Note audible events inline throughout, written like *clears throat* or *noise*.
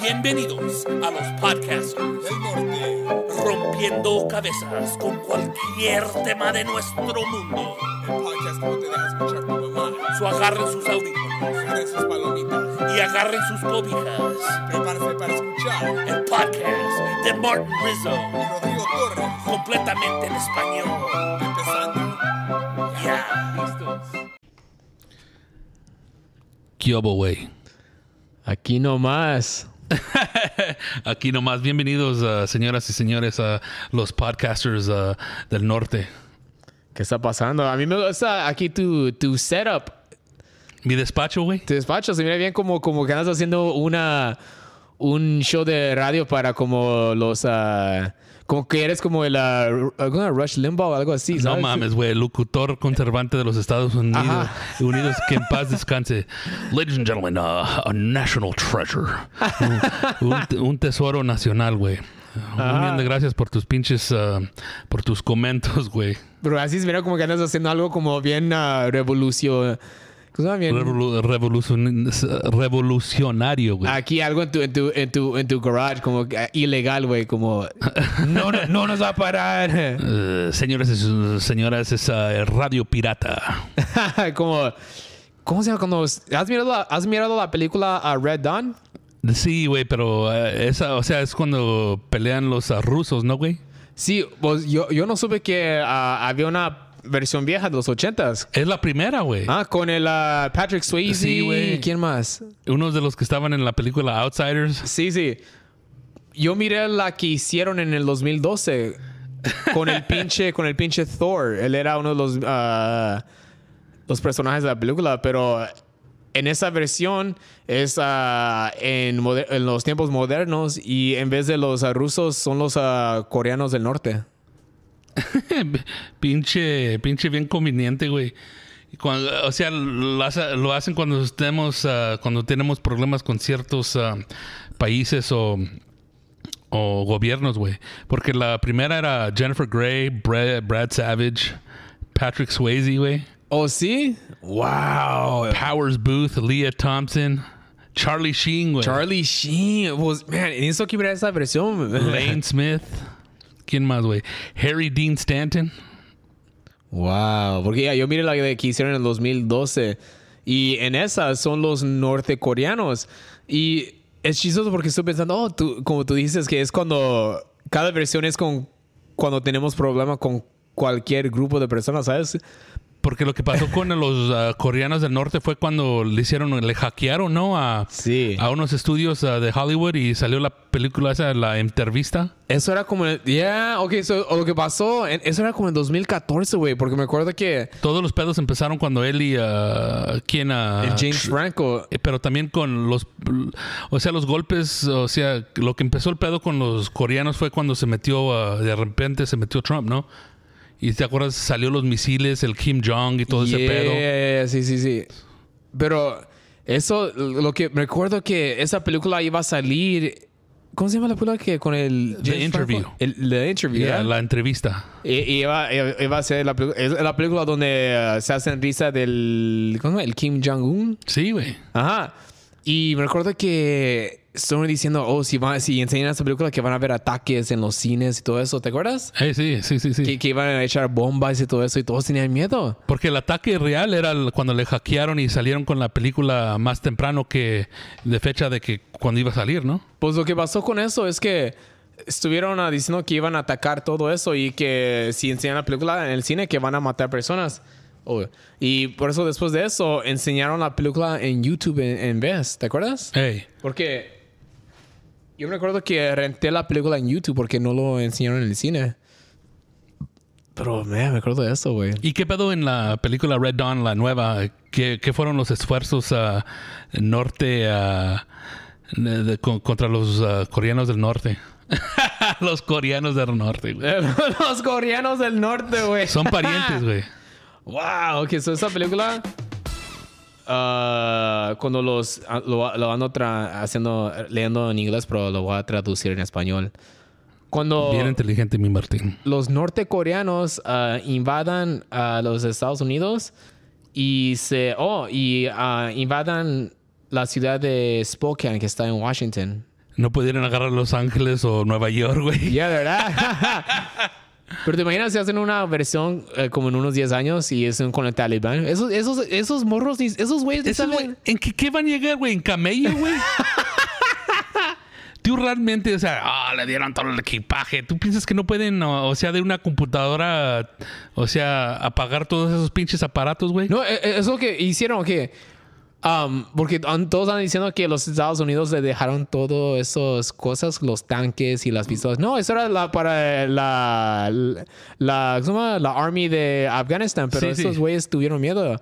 Bienvenidos a los podcasters del norte. rompiendo cabezas con cualquier tema de nuestro mundo. El podcast no te deja escuchar tu mamá. So agarren sus audífonos Agarren sus palomitas. y agarren sus cobijas. Prepárate para escuchar. El podcast de Martin Rizzo, Y Rodrigo Torres. completamente en español. ¿Qué güey? Aquí nomás. *laughs* Aquí nomás, bienvenidos, uh, señoras y señores, a los podcasters uh, del norte. ¿Qué está pasando? A mí me gusta aquí tu, tu setup. Mi despacho, güey. Tu despacho se mira bien como, como que andas haciendo una un show de radio para como los... como que eres como el Ru- alguna Rush Limbaugh o algo así, No mames, güey. Locutor conservante de los Estados Unidos. Ajá. Unidos, que en paz descanse. Ladies and gentlemen, uh, a national treasure. un, un- un tesoro nacional, güey. Un millón de gracias por tus pinches, uh, por tus comentos, güey. Pero así se mira como que andas haciendo algo como bien uh, revolución... Revolu- revolucion- revolucionario, güey. Aquí algo en tu, en tu, en tu, en tu garage como que, ah, ilegal, güey, como no, no, no nos va a parar. Uh, *laughs* señores y señoras, es uh, Radio Pirata. *laughs* como, ¿cómo se llama? Cuando, ¿has, mirado la, ¿Has mirado la película uh, Red Dawn? Sí, güey, pero eh, esa, o sea, es cuando pelean los ah, rusos, ¿no, güey? Sí, pues yo, yo no supe que ah, había una versión vieja de los ochentas. Es la primera, güey. Ah, con el ah, Patrick Swayze. Sí, güey. ¿Quién más? Unos de los que estaban en la película Outsiders. Sí, sí. Yo miré la que hicieron en el 2012 con el *laughs* pinche, con el pinche Thor. Él era uno de los, ah, los personajes de la película, pero en esa versión es ah, en, en los tiempos modernos y en vez de los rusos son los coreanos del norte. *laughs* pinche, pinche bien conveniente, güey. Cuando- o sea, lo, hace- lo hacen cuando estemos, ah, cuando tenemos problemas con ciertos ah, países o, o gobiernos, güey. Porque la primera era Jennifer Grey, Brad, Brad Savage, Patrick Swayze, güey. ¿Oh, sí? ¡Wow! Powers Booth, Leah Thompson, Charlie Sheen, güey. Charlie Sheen. Pues, man, necesito que mirar esa versión. Lane *laughs* Smith. ¿Quién más, güey? Harry Dean Stanton. Wow, porque ya, yo miré la que hicieron en el 2012 y en esa son los nortecoreanos y es chistoso porque estoy pensando, oh, tú, como tú dices que es cuando cada versión es con cuando tenemos problema con cualquier grupo de personas, ¿sabes? Porque lo que pasó con los ah, coreanos del norte fue cuando le hicieron, le hackearon, ¿no? A, Sí. a unos estudios ah, de Hollywood y salió la película esa, la entrevista. Eso era como, ya, yeah, ok, so, lo que pasó, en- eso era como en 2014, güey, porque me acuerdo que Todos los pedos empezaron cuando él y ah, quién el James Franco, eh, pero también con los o sea los golpes o sea lo que empezó el pedo con los coreanos fue cuando se metió de repente se metió Trump no y te acuerdas salió los misiles el Kim Jong y todo ese pedo Sí, sí, sí. Pero eso, lo que me recuerdo que esa película iba a salir. ¿Cómo se llama la película que con el The Interview. El, The Interview. La entrevista Y, iba, iba a ser la, película donde uh, se hacen risa del ¿cómo se llama? el Kim Jong Un. sí güey Ajá. Y me recuerdo que estaban diciendo, oh, si, van, si enseñan esta película que van a haber ataques en los cines y todo eso, ¿te acuerdas? Eh, sí sí sí sí Que, que iban a echar bombas y todo eso y todos tenían miedo. porque el ataque real era cuando le hackearon y salieron con la película más temprano que de fecha de que cuando iba a salir no Pues lo que pasó con eso es que estuvieron diciendo que iban a atacar todo eso y que si enseñan la película en el cine que van a matar personas. Oh, Y por eso después de eso enseñaron la película en YouTube en, en vez, ¿te acuerdas? Ey. Porque yo me acuerdo que renté la película en YouTube porque no lo enseñaron en el cine. Pero man, me acuerdo de eso, güey. ¿Y qué pedo en la película Red Dawn, la nueva? ¿Qué, qué fueron los esfuerzos ah, norte de- de- con- contra los ah, coreanos del norte? *laughs* los coreanos del norte, güey. *laughs* Los coreanos del norte, güey. Son parientes, güey. *laughs* Wow, ok, so esa película. Ah, cuando los ah, lo, lo ando tra- haciendo, leyendo en inglés, pero lo voy a traducir en español. Cuando Bien inteligente, mi Martín. los nortecoreanos ah, invadan a los Estados Unidos y se. Oh, y ah, invadan la ciudad de Spokane, que está en Washington. No pudieron agarrar Los Ángeles o Nueva York, güey. Ya, de verdad. *laughs* *laughs* Pero te imaginas si hacen una versión eh, como en unos 10 años y es con el Talibán. Esos, esos, esos morros, esos güeyes Esos, güey, ¿En qué, qué van a llegar, güey? ¿En camello, güey? *laughs* Tú realmente, o sea, ah, le dieron todo el equipaje. ¿Tú piensas que no pueden, o, o sea, de una computadora, o sea, apagar todos esos pinches aparatos, güey? No, eh, eh, eso que hicieron que. Um, porque todos están diciendo que los Estados Unidos le dejaron todas esas cosas, los tanques y las pistolas. No, eso era la, para la, la, ¿cómo se llama? la Army de Afganistán, pero Sí, esos sí. güeyes tuvieron miedo.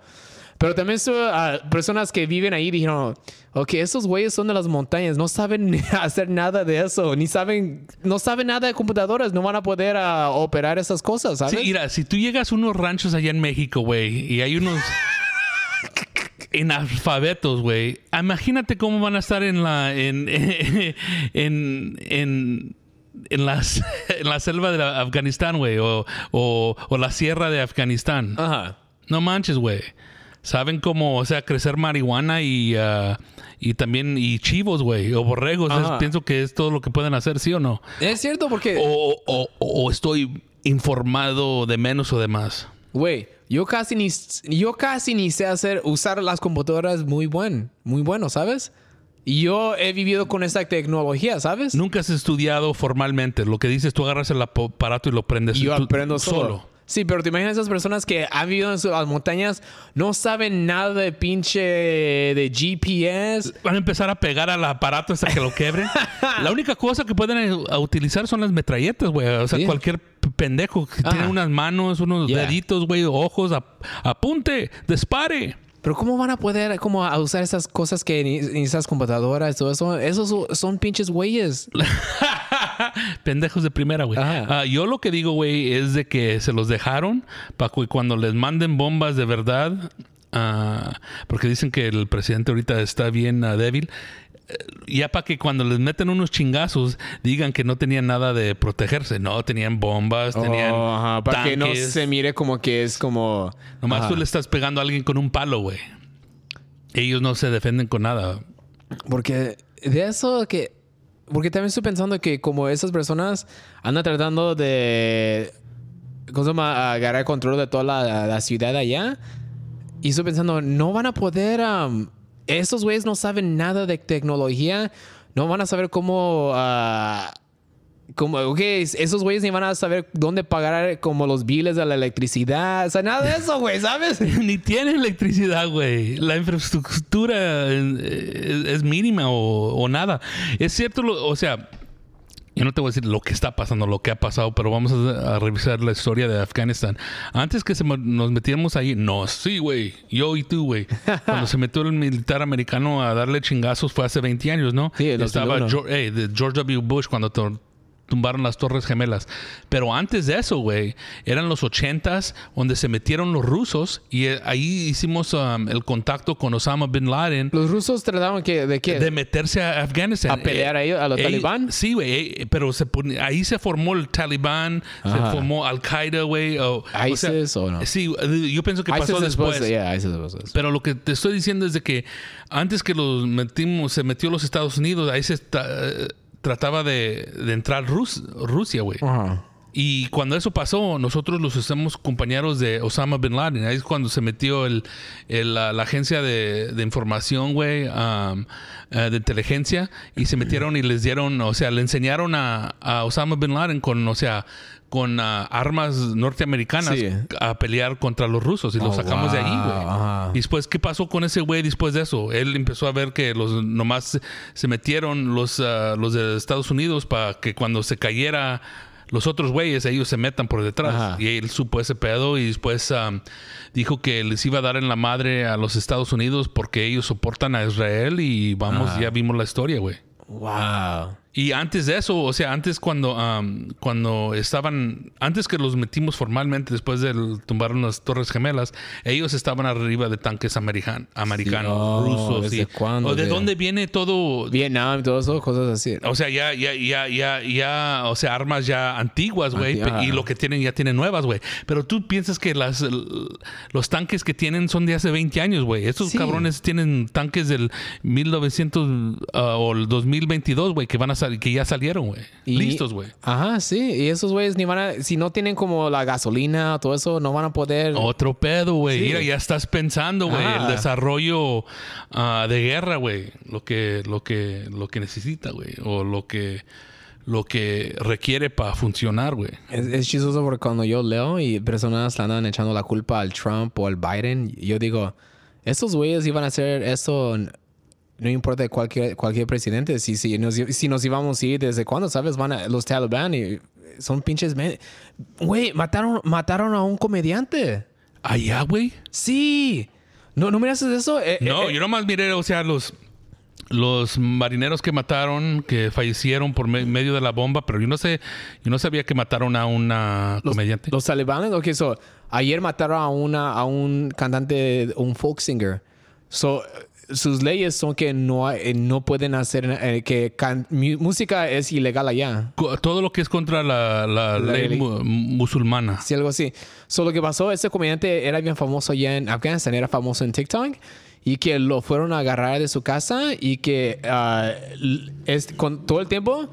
Pero también ah, personas que viven ahí dijeron, ok, esos güeyes son de las montañas, no saben *laughs* hacer nada de eso, ni saben, no saben nada de computadoras, no van a poder ah, operar esas cosas, ¿sabes? Sí, mira, si tú llegas a unos ranchos allá en México, güey, y hay unos *laughs* analfabetos, güey, imagínate cómo van a estar en la en *laughs* en en en las *laughs* en la selva de Afganistán, güey, o, o, o la sierra de Afganistán. Ajá. No manches, güey. Saben cómo, o sea, crecer marihuana y ah, y también y chivos, güey, o borregos. Es- pienso que es todo lo que pueden hacer, ¿sí o no? Es cierto porque... O- o estoy informado de menos o de más. Güey, yo casi ni yo casi ni sé hacer usar las computadoras muy buen, muy bueno, ¿sabes? Y yo he vivido con esta tecnología, ¿sabes? Nunca has estudiado formalmente. Lo que dices, tú agarras el aparato y lo prendes y yo tú- aprendo solo. Sí, pero te imaginas esas personas que han vivido en las montañas, no saben nada de pinche de GPS. Van a empezar a pegar al aparato hasta que lo quebren. *laughs* La única cosa que pueden eh, utilizar son las metralletas, güey. O sea, Sí. cualquier pendejo que tiene unas manos, unos Yeah. deditos, güey, ojos, ap- apunte, dispare. Pero ¿cómo van a poder como a usar esas cosas que ni esas computadoras todo eso? Esos son- son pinches güeyes. *laughs* Pendejos de primera, güey. Ah, yo lo que digo, güey, es de que se los dejaron para que cuando les manden bombas de verdad, ah, porque dicen que el presidente ahorita está bien ah, débil, ya para que cuando les meten unos chingazos digan que no tenían nada de protegerse. No, tenían bombas, tenían Oh, ajá, para que no se mire como que es como... Nomás Ajá. tú le estás pegando a alguien con un palo, güey. Ellos no se defienden con nada. Porque de eso que... Porque también estoy pensando que como esas personas andan tratando de... ¿Cómo se llama? Agarrar control de toda la, la ciudad allá. Y estoy pensando, no van a poder... esos güeyes no saben nada de tecnología. No van a saber cómo... ah, como, ok, esos güeyes ni van a saber dónde pagar como los biles de la electricidad. O sea, nada de eso, güey, ¿sabes? *laughs* Ni tienen electricidad, güey. La infraestructura eh, es, mínima o, o nada. Es cierto, o sea, yo no te voy a decir lo que está pasando, lo que ha pasado, pero vamos a, a revisar la historia de Afganistán. Antes que se nos metiéramos ahí, no, sí, güey, yo y tú, güey. *laughs* Cuando se metió el militar americano a darle chingazos fue hace 20 años, ¿no? Sí, el Estaba 2001. George, hey, de George W. Bush cuando tumbaron las Torres Gemelas. Pero antes de eso, güey, eran los ochentas donde se metieron los rusos y eh, ahí hicimos um, el contacto con Osama Bin Laden Los rusos trataron que, de qué? de meterse a Afganistán. ¿A pelear ahí a los Ellos- talibán? Sí, güey, eh, pero se ahí se formó el talibán, Ajá. se formó Al-Qaeda, güey. o- o ISIS o no? Sí, eh, yo pienso que ISIS pasó después. de- yeah, ISIS después. Pero lo que te estoy diciendo es de que antes que los metimos, se metió los Estados Unidos, ahí se está- eh, trataba de, de entrar Rus- Rusia, güey. Ajá. Y cuando eso pasó, nosotros los hacemos compañeros de Osama Bin Laden. Ahí es cuando se metió el, el- la, la agencia de, de información, güey, um, de inteligencia, y se metieron y les dieron, o sea, le enseñaron a, a Osama Bin Laden con, o sea, con ah, armas norteamericanas Sí. a pelear contra los rusos y Oh, los sacamos de ahí, güey. Y después, ¿qué pasó con ese güey después de eso? Él empezó a ver que los nomás se- metieron los, ah, los de Estados Unidos para que cuando se cayera los otros güeyes, ellos se metan por detrás. Ajá. Y él supo ese pedo y después ah, dijo que les iba a dar en la madre a los Estados Unidos porque ellos soportan a Israel y vamos, Ajá. ya vimos la historia, güey. Wow. Y antes de eso, o sea, antes cuando, am, cuando estaban, antes que los metimos formalmente después de tumbar las Torres Gemelas, ellos estaban arriba de tanques american- americanos, Oh, rusos. ¿desde y- cuándo? ¿O de De- dónde viene todo? Vietnam y todo eso, cosas así. O sea, ya, ya, ya, ya, ya, o sea, armas ya antiguas, güey, y lo que tienen ya tienen nuevas, güey. Pero tú piensas que las, los tanques que tienen son de hace 20 años, güey. Estos Sí. cabrones tienen tanques del 1900 ah, o el 2022, güey, que van a salir, que ya salieron, güey. Listos, güey. Ajá, sí. Y esos güeyes ni van a... Si no tienen como la gasolina, todo eso, no van a poder... Otro pedo, güey. Sí. Mira, ya estás pensando, güey, el desarrollo ah, de guerra, güey. Lo que, lo que, lo que necesita, güey. O lo que, lo que requiere para funcionar, güey. Es, es chistoso porque cuando yo leo y personas le andan echando la culpa al Trump o al Biden, yo digo, estos güeyes iban a hacer esto, no importa cualquier, cualquier presidente, si, si, nos, si nos íbamos a ir desde cuándo, ¿sabes? Van a, los Taliban y son pinches... Güey, mataron, mataron a un comediante. Allá, güey. Sí. No, no miras eso. Eh, No, eh, yo nomás miré, o sea, los, los marineros que mataron, que fallecieron por me- medio de la bomba, pero yo no sé, yo no sabía que mataron a una los, comediante. Los talibanes, ok, so, ayer mataron a, una, a un cantante, un folk singer. So, sus leyes son que no, eh, no pueden hacer, eh, que can- música es ilegal allá. Todo lo que es contra la, la La ley mu- musulmana. Sí, algo así. So, lo que pasó, ese comediante era bien famoso allá en Afganistán, era famoso en TikTok. Y que lo fueron a agarrar de su casa y que l- es, con todo el tiempo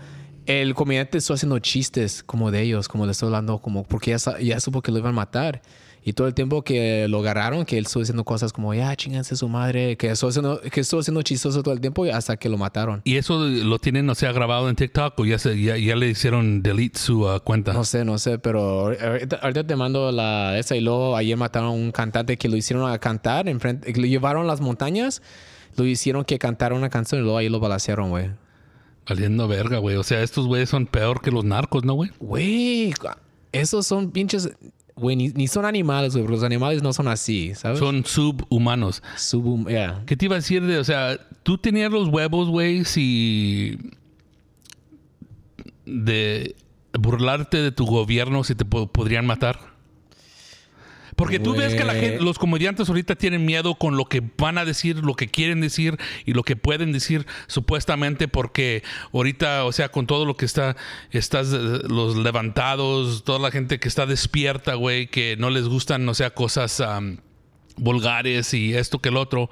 el comediante estuvo haciendo chistes como de ellos, como le estoy hablando, como porque ya, ya supo que lo iban a matar. Y todo el tiempo que lo agarraron, que él estuvo diciendo cosas como, ya, chinganse su madre, que estuvo haciendo, que estuvo haciendo chistoso todo el tiempo hasta que lo mataron. Y eso lo tienen, o sea, grabado en TikTok o ya, se, ya, ya le hicieron delete su ah, cuenta. No sé, no sé, pero ahorita, ahorita te mando la esa y luego ayer mataron a un cantante que lo hicieron a cantar, enfrente, que lo llevaron a las montañas, lo hicieron que cantara una canción y luego ahí lo balacearon, güey. Valiendo verga, güey. O sea, estos güeyes son peor que los narcos, ¿no, güey? Güey, esos son pinches, güey, ni, ni son animales, güey, porque los animales no son así, ¿sabes? Son subhumanos. Subum, yeah. ¿Qué te iba a decir de, o sea, tú tenías los huevos, güey, si de burlarte de tu gobierno si te po- podrían matar? Porque tú ves que la Güey. gente, los comediantes ahorita tienen miedo con lo que van a decir, lo que quieren decir y lo que pueden decir supuestamente porque ahorita, o sea, con todo lo que está, estás, eh, los levantados, toda la gente que está despierta, güey, que no les gustan, o sea, cosas vulgares y esto que el otro,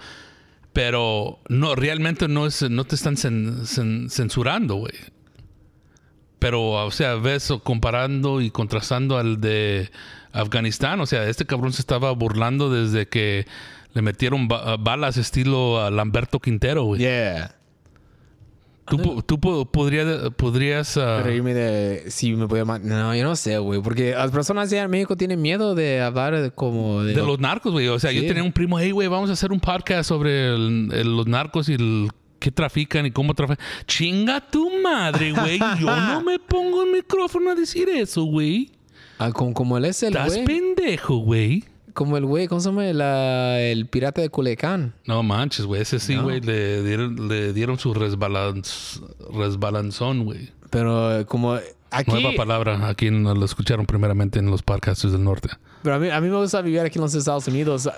pero no, realmente no es, no te están cen- cen- censurando, güey. Pero, o sea, ves comparando y contrastando al de Afganistán, o sea, este cabrón se estaba burlando desde que le metieron ba- balas estilo a Lamberto Quintero, güey. Yeah. Tú, tú po- podría- podrías... ah, Reírme de si me podía. No, yo no sé, güey, porque las personas allá en México tienen miedo de hablar de como de, de los narcos, güey. O sea, yo tenía un primo, hey, güey, vamos a hacer un podcast sobre el- el- los narcos y el qué trafican y cómo trafican. Chinga tu madre, güey. Yo *laughs* no me pongo el micrófono a decir eso, güey. Ah, como, como él es el Estás güey. pendejo, güey. Como el güey, ¿cómo se llama? La- el pirata de Culecán. No manches, güey. Ese sí, No. güey, le dieron, le dieron su resbalanz, resbalanzón, güey. Pero eh, como aquí... Nueva palabra. Aquí no lo escucharon primeramente en los podcasts del norte. Pero a mí, a mí me gusta vivir aquí en los Estados Unidos.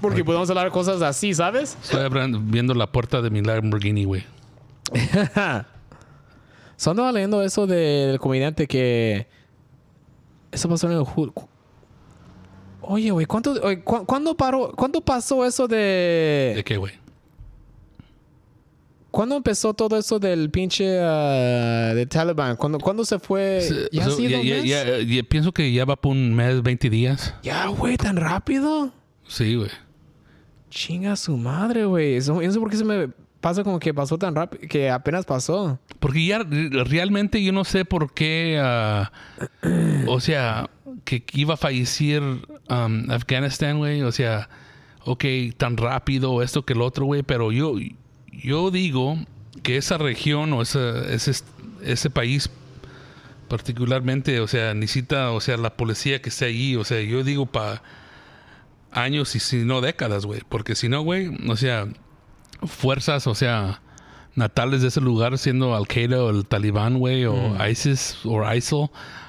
Porque podemos hablar cosas así, ¿sabes? Estoy abran- viendo la puerta de mi Lamborghini, güey. *laughs* So, andaba leyendo eso del comediante que... Eso pasó en el... cu- Oye, güey, ¿cuánto, oye, cu- ¿cuándo, paró, ¿cuándo pasó eso ¿De de... qué, güey? ¿Cuándo empezó todo eso del pinche... ah, de Taliban? ¿Cuándo, ¿Cuándo se fue? Se- ¿Ya ha sido ya- un mes? ya- ya- pienso que ya va por un mes, 20 días. Ya, güey, tan rápido. Sí, güey. Chinga su madre, güey. Eso, yo no sé por qué se me pasa como que pasó tan rápido, que apenas pasó. Porque ya re- realmente yo no sé por qué, ah, *clears throat* o sea, que iba a fallecer um, Afganistán, güey. O sea, ok, tan rápido, esto que el otro, güey. Pero yo, yo digo que esa región o ese, ese, ese país particularmente, o sea, necesita, o sea, la policía que esté allí. O sea, yo digo para años y si no décadas, güey. Porque si no, güey, o sea, fuerzas, o sea, natales de ese lugar, siendo Al Qaeda o el Talibán, güey, o Mm. ISIS o ISIL,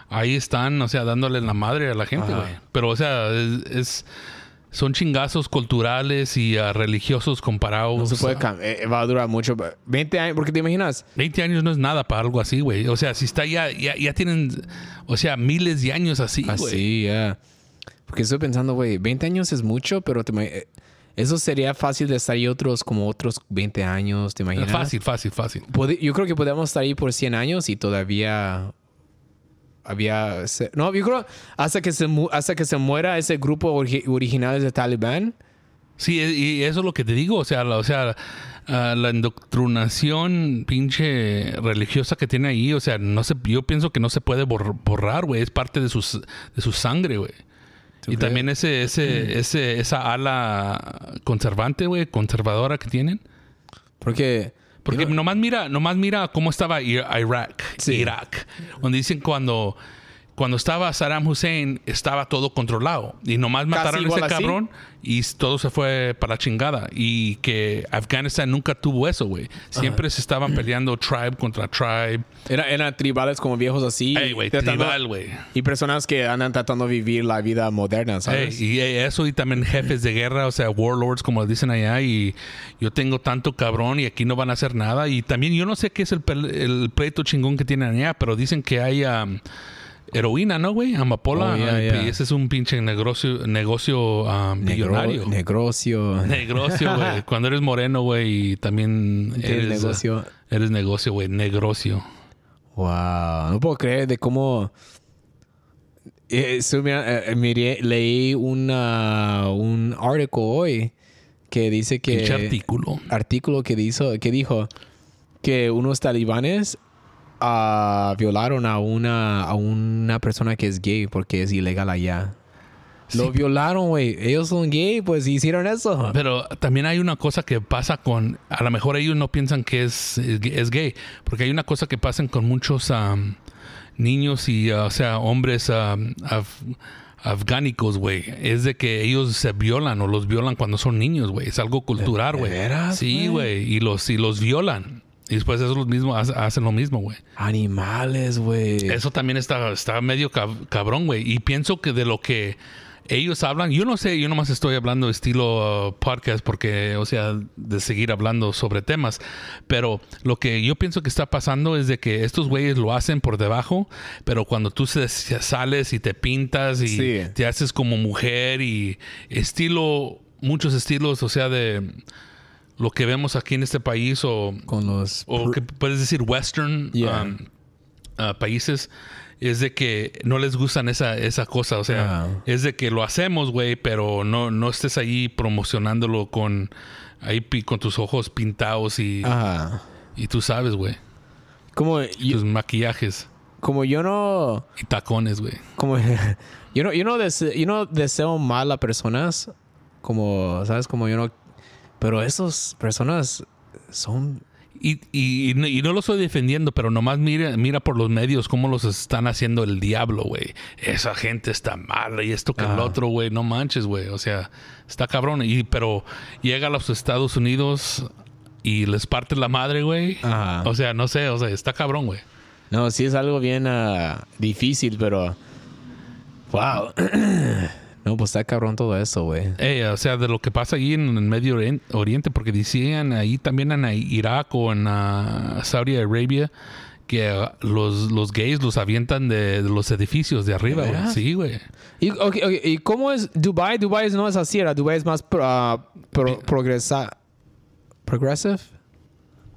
ahí están, o sea, dándole la madre a la gente, güey. Pero, o sea, es, es- son chingazos culturales y ah, religiosos comparados. No se puede eh, va a durar mucho. 20 años, porque te imaginas. 20 años no es nada para algo así, güey. O sea, si está ya, ya, ya tienen, o sea, miles de años así, güey. Así, ya. Porque estoy pensando, güey, 20 años es mucho, pero te eh, eso sería fácil de estar ahí otros, como otros 20 años, ¿te imaginas? Fácil, fácil, fácil. Yo creo que podemos estar ahí por 100 años y todavía había... no, yo creo hasta que se, hasta que se muera ese grupo origi- original de Talibán. Sí, e- y eso es lo que te digo, o sea, la, o sea, la indoctrinación pinche religiosa que tiene ahí, o sea, no se, yo pienso que no se puede bor- borrar, güey, es parte de, sus, de su sangre, güey. ¿Tú Y crees? también ese, ese, ese, esa ala conservante, güey, conservadora que tienen. Porque... Porque nomás mira, nomás mira cómo estaba Irak, Sí. Irak, donde dicen cuando, cuando estaba Saddam Hussein estaba todo controlado y nomás mataron a ese así. cabrón y todo se fue para la chingada y que Afganistán nunca tuvo eso, güey. Siempre se estaban peleando tribe contra tribe. era- eran tribales como viejos así. Ey, güey, tratando- tribal, güey. Y personas que andan tratando de vivir la vida moderna, Ey, ¿sabes? y eso y también jefes de guerra, o sea, warlords como dicen allá y yo tengo tanto cabrón y aquí no van a hacer nada y también yo no sé qué es el, el pleito chingón que tienen allá, pero dicen que hay um, heroína, ¿no, güey? Amapola Oh, yeah, y ese es un pinche negocio, negocio um, Negro- millonario. negocio. negocio, güey. *laughs* Cuando eres moreno, güey, y también eres negocio. Eres negocio, güey, negocio. Wow, no puedo creer de cómo. Eh, eso, mira, eh, miré- leí una, un artículo hoy que dice que. Pinche artículo. artículo que, dijo, que dijo que unos talibanes ah, violaron a una, a una persona que es gay porque es ilegal allá. Lo violaron, güey. Ellos son gay, pues hicieron eso. Pero también hay una cosa que pasa con, a lo mejor ellos no piensan que es, es gay, porque hay una cosa que pasa con muchos am, niños y, uh, o sea, hombres af- afgánicos, güey. Es de que ellos se violan o los violan cuando son niños, güey. Es algo cultural, ¿De güey. Sí, güey. Y los, y los violan. Y después eso los mismos hace- hacen lo mismo, güey. Animales, güey. Eso también está, está medio cab- cabrón, güey. Y pienso que de lo que ellos hablan, yo no sé, yo nomás estoy hablando estilo uh, podcast porque, o sea, de seguir hablando sobre temas, pero lo que yo pienso que está pasando es de que estos güeyes lo hacen por debajo, pero cuando tú se, se sales y te pintas y Sí. te haces como mujer y estilo, muchos estilos, o sea, de lo que vemos aquí en este país o Con los. o que puedes decir western Yeah. um, uh, países es de que no les gustan esa, esa cosa, o sea, es de que lo hacemos, güey, pero no, no estés ahí promocionándolo con ahí con tus ojos pintados y, Ajá. y tú sabes, güey, Como tus yo, maquillajes como yo no. y tacones, güey. Como *laughs* yo no, yo no deseo, yo no deseo mal a personas. Como, ¿sabes? Como yo no. Pero esas personas son. Y, y, y no- lo estoy defendiendo, pero nomás mira, mira por los medios cómo los están haciendo el diablo, güey. Esa gente está mala y esto que el Ajá. otro, güey. No manches, güey. O sea, está cabrón. Y, pero llega a los Estados Unidos y les parte la madre, güey. O sea, no sé, o sea, está cabrón, güey. No, sí es algo bien ah, difícil, pero. Wow. *clears throat* no, pues está cabrón todo eso, güey. Eh, o sea, de lo que pasa ahí en el Medio Orien- Oriente, porque decían ahí también en Irak o en ah, Saudi Arabia que ah, los, los gays los avientan de, de los edificios de arriba, ¿De güey. Sí, güey. ¿Y, ok, ok, ¿y cómo es Dubai? Dubai no es así, ¿era? Dubai es más pro- ah, pro- progresa progressive, Progres-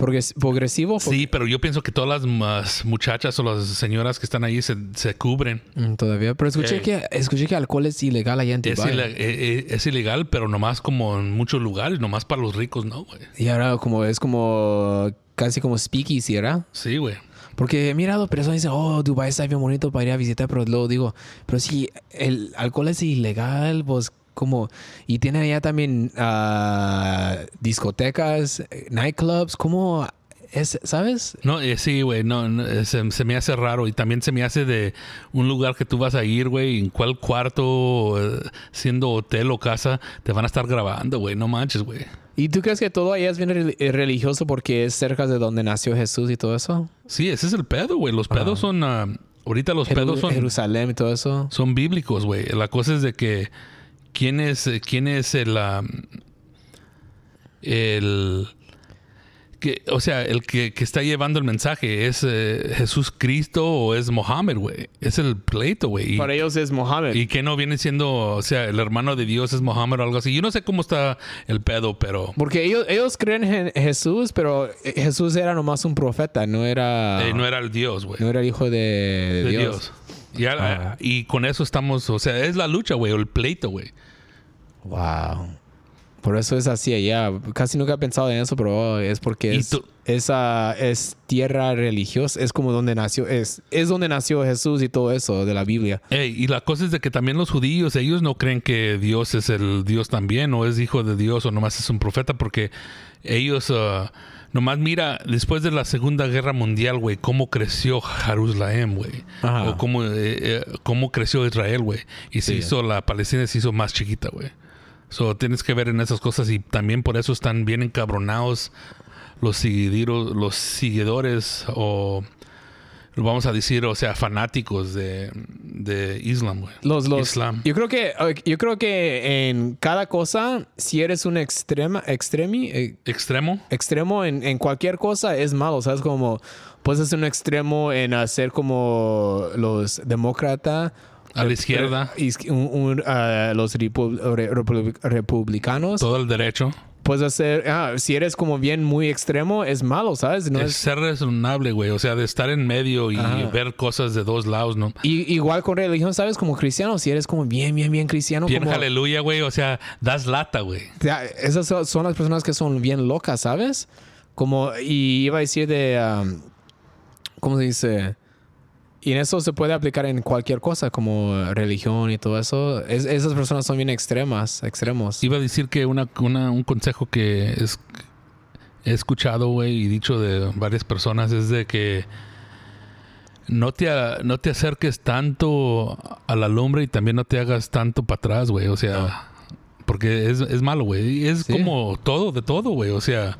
progresivo. Sí, pero yo pienso que todas las muchachas o las señoras que están ahí se, se cubren. Mm, Todavía, pero escuché Eh. que escuché que alcohol es ilegal allá en Es, Dubai. ila- eh, eh, es ilegal, pero nomás como en muchos lugares, nomás para los ricos, ¿no, güey? Y ahora como es como casi como speakeasy, ¿verdad? Sí, güey. Porque he mirado personas dicen, oh, Dubai está bien bonito para ir a visitar, pero luego digo, pero si el alcohol es ilegal, pues como, y tienen allá también ah, discotecas, nightclubs, ¿cómo es, sabes? No, eh, sí, güey, no, no, eh, se, se me hace raro y también se me hace de un lugar que tú vas a ir, güey, en cuál cuarto, eh, siendo hotel o casa, te van a estar grabando, güey, no manches, güey. ¿Y tú crees que todo allá es bien rel- religioso porque es cerca de donde nació Jesús y todo eso? Sí, ese es el pedo, güey. Los pedos son... ah, ahorita los Jeru- pedos son... Jerusalén y todo eso. son bíblicos, güey. La cosa es de que quién es quién es el um, el que, o sea, el que, que está llevando el mensaje es eh, Jesús Cristo o es Mohammed, güey. Es el pleito, güey. Para ellos es Mohammed. y que no viene siendo, o sea, el hermano de Dios es Mohammed o algo así. Yo no sé cómo está el pedo, pero Porque ellos, ellos creen en Jesús, pero eh, Jesús era nomás un profeta, no era, eh, no era el Dios, güey. no era el hijo de, de de Dios. Dios. Y, a- Ah. y con eso estamos, o sea, es la lucha, güey, o el pleito, güey. Wow. Por eso es así allá. Casi nunca he pensado en eso, pero oh, es porque es, esa es tierra religiosa. Es como donde nació, es, es donde nació Jesús y todo eso de la Biblia. Ey, y la cosa es de que también los judíos, ellos no creen que Dios es el Dios también, o es hijo de Dios, o nomás es un profeta, porque ellos, ah, nomás mira, después de la Segunda Guerra Mundial, güey, cómo creció Jerusalén, güey. Ajá. O cómo, eh, eh, cómo creció Israel, güey. Y se Sí. hizo, la Palestina se hizo más chiquita, güey. So, tienes que ver en esas cosas y también por eso están bien encabronados los los seguidores o vamos a decir, o sea, fanáticos de, de Islam, güey. Los, los, Islam. Yo creo que, yo creo que en cada cosa, si eres un extrema, extremi, eh, Extremo. extremo en, en cualquier cosa es malo, ¿sabes? Como puedes ser un extremo en hacer como los demócratas. A la izquierda. Is- un- un, ah, los repu- re- repu- republicanos. Todo el derecho. Puedes hacer, ah, si eres como bien muy extremo, es malo, ¿sabes? No es es, ser razonable, güey. O sea, de estar en medio y Ajá. ver cosas de dos lados, ¿no? y, igual con religión, ¿sabes? Como cristiano, si eres como bien, bien, bien cristiano. Bien como, aleluya, güey. O sea, das lata, güey. Esas son- son las personas que son bien locas, ¿sabes? Como, y iba a decir de, um, ¿cómo se dice? Y en eso se puede aplicar en cualquier cosa, como religión y todo eso. Es- esas personas son bien extremas, extremos. Iba a decir que una, una- un consejo que es, he escuchado, güey, y dicho de varias personas es de que no te, no te acerques tanto a la lumbre y también no te hagas tanto para atrás, güey. O sea, porque es, es malo, güey. Es Sí. como todo, de todo, güey. O sea,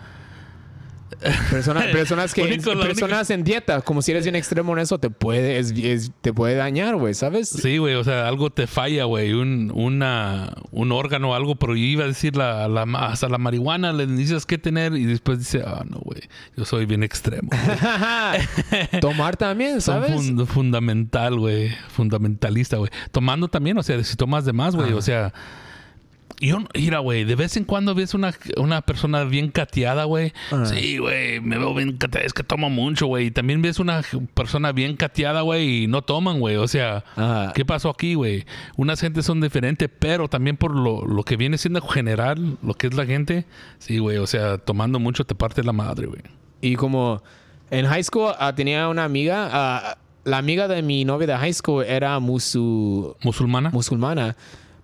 Personas, *laughs* personas que Único, personas en dieta, como si eres bien extremo en eso, te puede, es- es- te puede dañar, güey, ¿sabes? sí, güey. O sea, algo te falla, güey. Un, una, un órgano o algo, pero yo iba a decir la, la, hasta la marihuana le dices que tener y después dice, ah, no, güey. Yo soy bien extremo. *laughs* Tomar también, Son ¿sabes? fun- fundamental, güey. Fundamentalista, güey. Tomando también, o sea, si tomas de más, güey. O sea, yo, mira, güey, de vez en cuando ves una, una persona bien cateada, güey. Ah. Sí, güey, me veo bien cateada, es que tomo mucho, güey. Y también ves una persona bien cateada, güey, y no toman, güey. O sea. ¿qué pasó aquí, güey? Unas gentes son diferentes, pero también por lo, lo que viene siendo general, lo que es la gente. Sí, güey, o sea, tomando mucho te parte la madre, güey. Y como en high school ah, tenía una amiga, ah, la amiga de mi novia de high school era musu, ¿Musulmana? musulmana.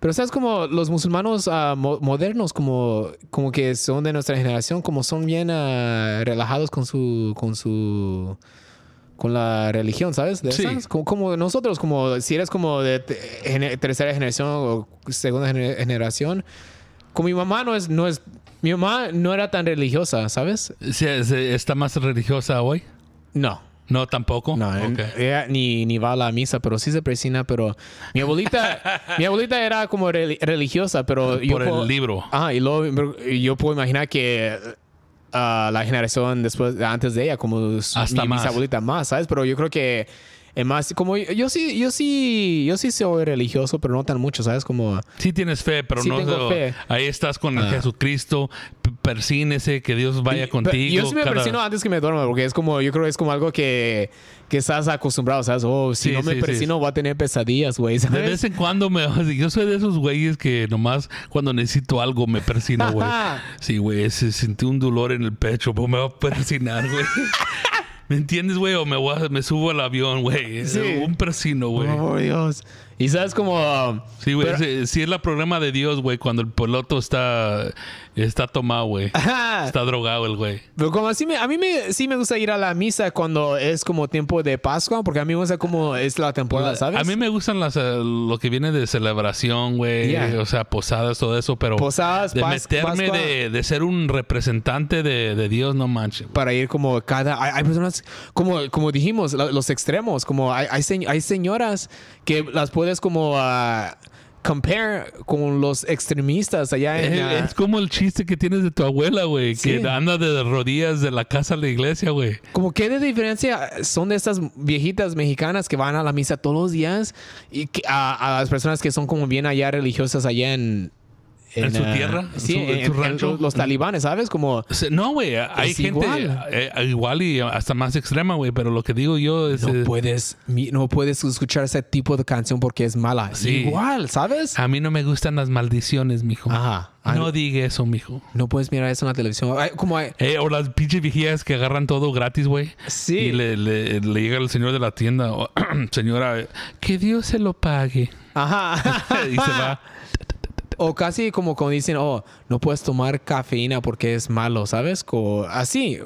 Pero sabes como los musulmanos ah, mo- modernos, como, como que son de nuestra generación, como son bien ah, relajados con su, con su, con la religión, ¿sabes? De Sí. Como, como nosotros, como si eres como de tercera generación o segunda gene- generación, como mi mamá no es, no es, mi mamá no era tan religiosa, ¿sabes? ¿Se- se- ¿Está más religiosa hoy? No. No, tampoco. No, en- Ok. ella ni, ni va a la misa, pero sí se presina, pero mi abuelita, mi abuelita era como reli- religiosa, pero yo Por el puedo- libro. Ah, y luego yo puedo imaginar que ah, la generación después, antes de ella, como su- Hasta mi más. bisabuelita más, ¿sabes? Pero yo creo que es más, como yo, yo sí, yo sí, yo sí soy religioso, pero no tan mucho, ¿sabes? Como Sí tienes fe, pero Sí no. tengo fe. Ahí estás con el Ah. Jesucristo. Persínese, que Dios vaya Y- contigo. Yo sí me cada- persino antes que me duerma, porque es como, yo creo que es como algo que, que estás acostumbrado, ¿sabes? Oh, si Sí, no me sí, persino, voy a tener pesadillas, güey, De vez en cuando me. *laughs* Yo soy de esos güeyes que nomás cuando necesito algo me persino, güey. *laughs* Sí, güey. Sentí un dolor en el pecho, pues me voy a *laughs* persinar, güey. ¿Me entiendes, güey? O me, voy a- me subo al avión, güey. Sí. Un persino, güey. Oh, por Dios. Y sabes como... Sí, güey. pero- Sí es la programa de Dios, güey, cuando el piloto está, está tomado, güey. Está drogado el güey. Pero como así me, a mí me, sí me gusta ir a la misa cuando es como tiempo de Pascua, porque a mí me gusta como es la temporada, ¿sabes? A mí me gustan las, eh, lo que viene de celebración, güey. Yeah. O sea, posadas, todo eso, pero Posadas, de Pas- meterme Pascua. de, de ser un representante de, de Dios, no manches. para ir como cada hay, hay personas como como dijimos los extremos como hay, hay, hay señoras que las puedes como ah, compare con los extremistas allá en Es, es como el chiste que tienes de tu abuela, güey, Sí. que anda de rodillas de la casa a la iglesia, güey. como qué de diferencia son de estas viejitas mexicanas que van a la misa todos los días y que- a, a las personas que son como bien allá religiosas allá en ¿En su ah, tierra? ¿En sí su- en en, su rancho? los, los talibanes sabes como No, güey, hay gente igual. eh, igual y hasta más extrema, güey, pero lo que digo yo es... no eh, puedes no puedes escuchar ese tipo de canción porque es mala Sí. igual sabes a mí no me gustan las maldiciones, mijo. Ajá. No diga eso, mijo. No puedes mirar eso en la televisión. Ay, como hay- Eh, o las pinches vigías que agarran todo gratis, güey. Sí. Y le, le- le llega el señor de la tienda, o, *clears throat* señora, que Dios se lo pague. Ajá. *laughs* y se va. *laughs* o casi como cuando dicen, oh, no puedes tomar cafeína porque es malo, ¿sabes? Como así.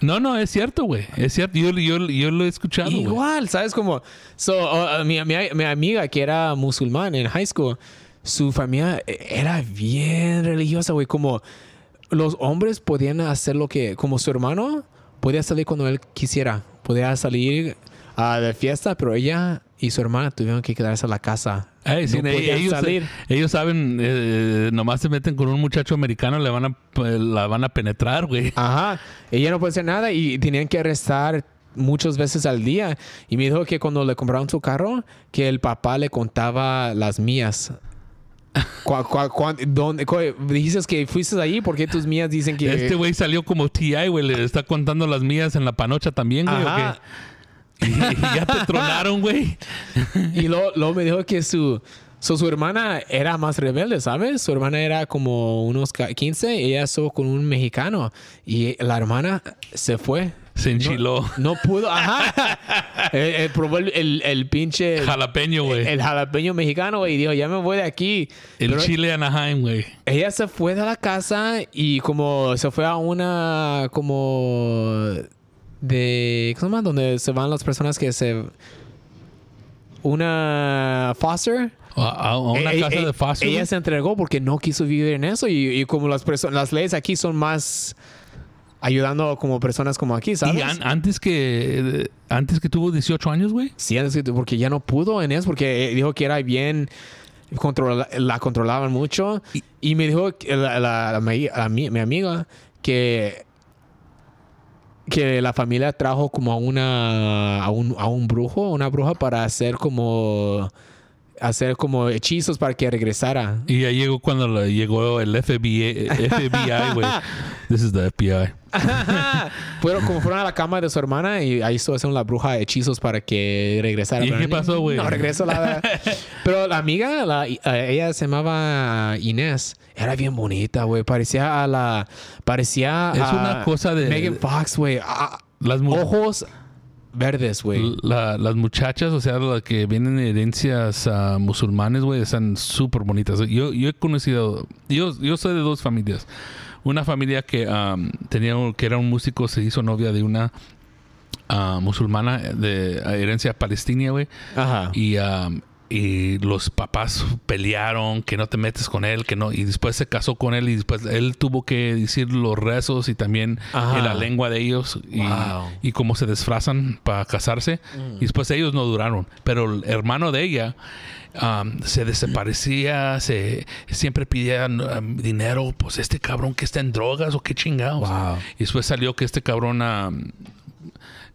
No, no, es cierto, güey. Es cierto. Yo, yo, yo lo he escuchado. Igual, ¿sabes? Como, so, oh, mi, mi, mi amiga que era musulmán en high school, su familia era bien religiosa, güey. Como los hombres podían hacer lo que, como su hermano, podía salir cuando él quisiera. Podía salir a de fiesta, pero ella y su hermana tuvieron que quedarse a la casa. Ay, no ellos, salir. ellos saben, eh, nomás se meten con un muchacho americano, le van a, eh, la van a penetrar, güey. Ajá. Ella no puede hacer nada y tenían que arrestar muchas veces al día. Y me dijo que cuando le compraron su carro, que el papá le contaba las mías. Dónde- dijiste que fuiste ahí porque tus mías dicen que... Este güey salió como TI, güey. Le está contando las mías en la panocha también, güey. ¿o Ajá. qué? Y, y ya te tronaron, güey. Y luego, luego me dijo que su, so, su hermana era más rebelde, ¿sabes? Su hermana era como unos ca- 15 y ella estuvo con un mexicano. Y la hermana se fue. Se enchiló. No pudo, ajá. *laughs* Eh, eh, probó el, el, el pinche. Jalapeño, güey. El jalapeño mexicano, güey. Y dijo, ya me voy de aquí. El Pero chile Anaheim, güey. ella se fue de la casa y como se fue a una. Como. De. ¿Cómo se llama? Donde se van las personas que se. Una foster. A, una Eh, casa eh, de fácil. Ella se entregó porque no quiso vivir en eso. Y, y como las, las leyes aquí son más. Ayudando como personas como aquí, ¿sabes? Y an- antes que eh, antes que tuvo 18 años, güey. Sí, es que- porque ya no pudo en eso, porque dijo que era bien, controla- la controlaban mucho. Y, me dijo la, la- mi, mi amiga que, que la familia trajo como a, una, a, un, a un brujo, una bruja para hacer como hacer como hechizos para que regresara. Y ya llegó cuando le- llegó el FBI, FBI, güey. *laughs* This is the FBI. *laughs* Fueron como fueron a la cama de su hermana y ahí estuvo haciendo la bruja hechizos para que regresara. ¿Y Pero qué pasó, güey? No regresó nada. *laughs* Pero la amiga, la- ella se llamaba Inés. Era bien bonita, güey. Parecía a la. Parecía. Es a una cosa de- Megan Fox, güey. Ah, Las, mu- Ojos verdes, güey. la- las muchachas, o sea, las que vienen de herencias ah, musulmanes, güey, están súper bonitas. Yo, yo he conocido, yo, yo soy de dos familias. Una familia que am, tenía, un- que era un músico, se hizo novia de una ah, musulmana de herencia palestina, güey. Ajá. Y, um, y los papás pelearon que no te metes con él, que no. Y después se casó con él y después él tuvo que decir los rezos y también en la lengua de ellos y, Wow. y cómo se disfrazan para casarse. Y después ellos no duraron. Pero el hermano de ella um, se desaparecía, se siempre pedía um, dinero. Pues este cabrón que está en drogas o qué chingados. Wow. Y después salió que este cabrón um,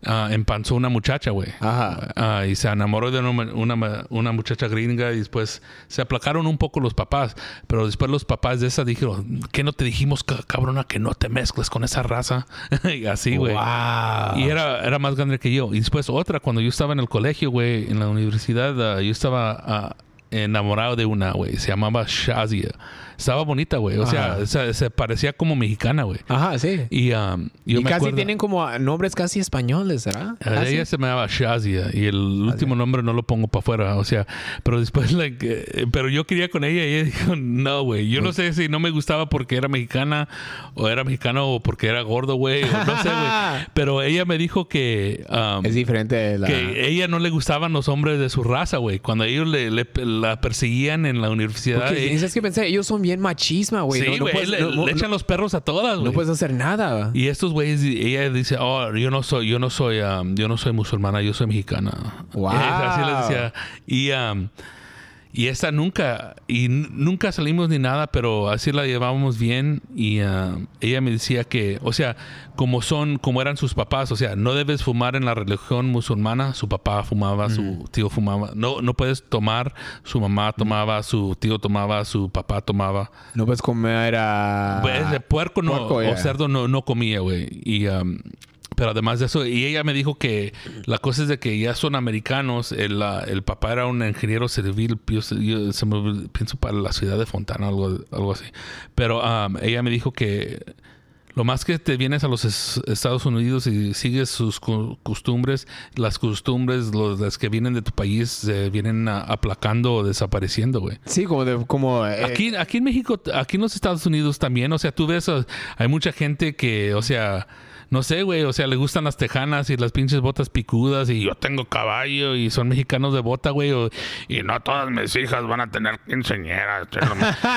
ah, empanzó una muchacha, güey. Ajá. Ah, y se enamoró de una, una, una muchacha gringa y después se aplacaron un poco los papás. Pero después los papás de esa dijeron, ¿qué no te dijimos, ca- cabrona, que no te mezcles con esa raza? *laughs* y así, güey. Wow. Y era, era más grande que yo. Y después otra, cuando yo estaba en el colegio, güey, en la universidad, ah, yo estaba enamorado de una, güey. Se llamaba Shazia. Estaba bonita, güey. O sea, se, se parecía como mexicana, güey. Ajá, sí. Y um, yo y me casi acuerdo- tienen como nombres casi españoles, ¿verdad? Eh, Casi. Ella se llamaba Shazia y el último nombre no lo pongo para afuera, o sea, pero después, *laughs* like, eh, pero yo quería con ella y ella *laughs* dijo, no, güey, yo no sé si no me gustaba porque era mexicana o era mexicano o porque era gordo, güey, no sé, güey, *laughs* pero ella me dijo que... um, Es diferente de la... que ella no le gustaban los hombres de su raza, güey. Cuando ellos le, le- la perseguían en la universidad. Porque, eh, ¿Sabes qué pensé? Ellos son bien machisma, güey. sí, No- no güey, puedes- le, no- no- le echan los perros a todas, güey. no puedes hacer nada. Y estos güeyes, ella dice, oh, yo no soy, yo no soy, um, yo no soy musulmana, yo soy mexicana. Wow. *laughs* Así le decía. Y, um, y esta nunca, y nunca salimos ni nada, pero así la llevábamos bien. Y um, ella me decía que, o sea, como son, como eran sus papás, o sea, no debes fumar en la religión musulmana. Su papá fumaba, su tío fumaba. No, no puedes tomar. Su mamá tomaba, su tío tomaba, su papá tomaba. No puedes comer a... Pues, puerco no, puerco, o cerdo no, no comía, güey. Y, um, pero además de eso, y ella me dijo que la cosa es de que ya son americanos. El, el papá era un ingeniero civil, yo, yo se me pienso para la ciudad de Fontana, algo, algo así. Pero um, ella me dijo que lo más que te vienes a los es- Estados Unidos y sigues sus co- costumbres, las costumbres, los, las que vienen de tu país, se vienen a- aplacando o desapareciendo, güey. Sí, como de... Como, eh, Aquí, aquí en México, aquí en los Estados Unidos también, o sea, tú ves, hay mucha gente que, o sea, no sé, güey, o sea, le gustan las tejanas y las pinches botas picudas y yo tengo caballo y son mexicanos de bota, güey, y no todas mis hijas van a tener quinceañeras.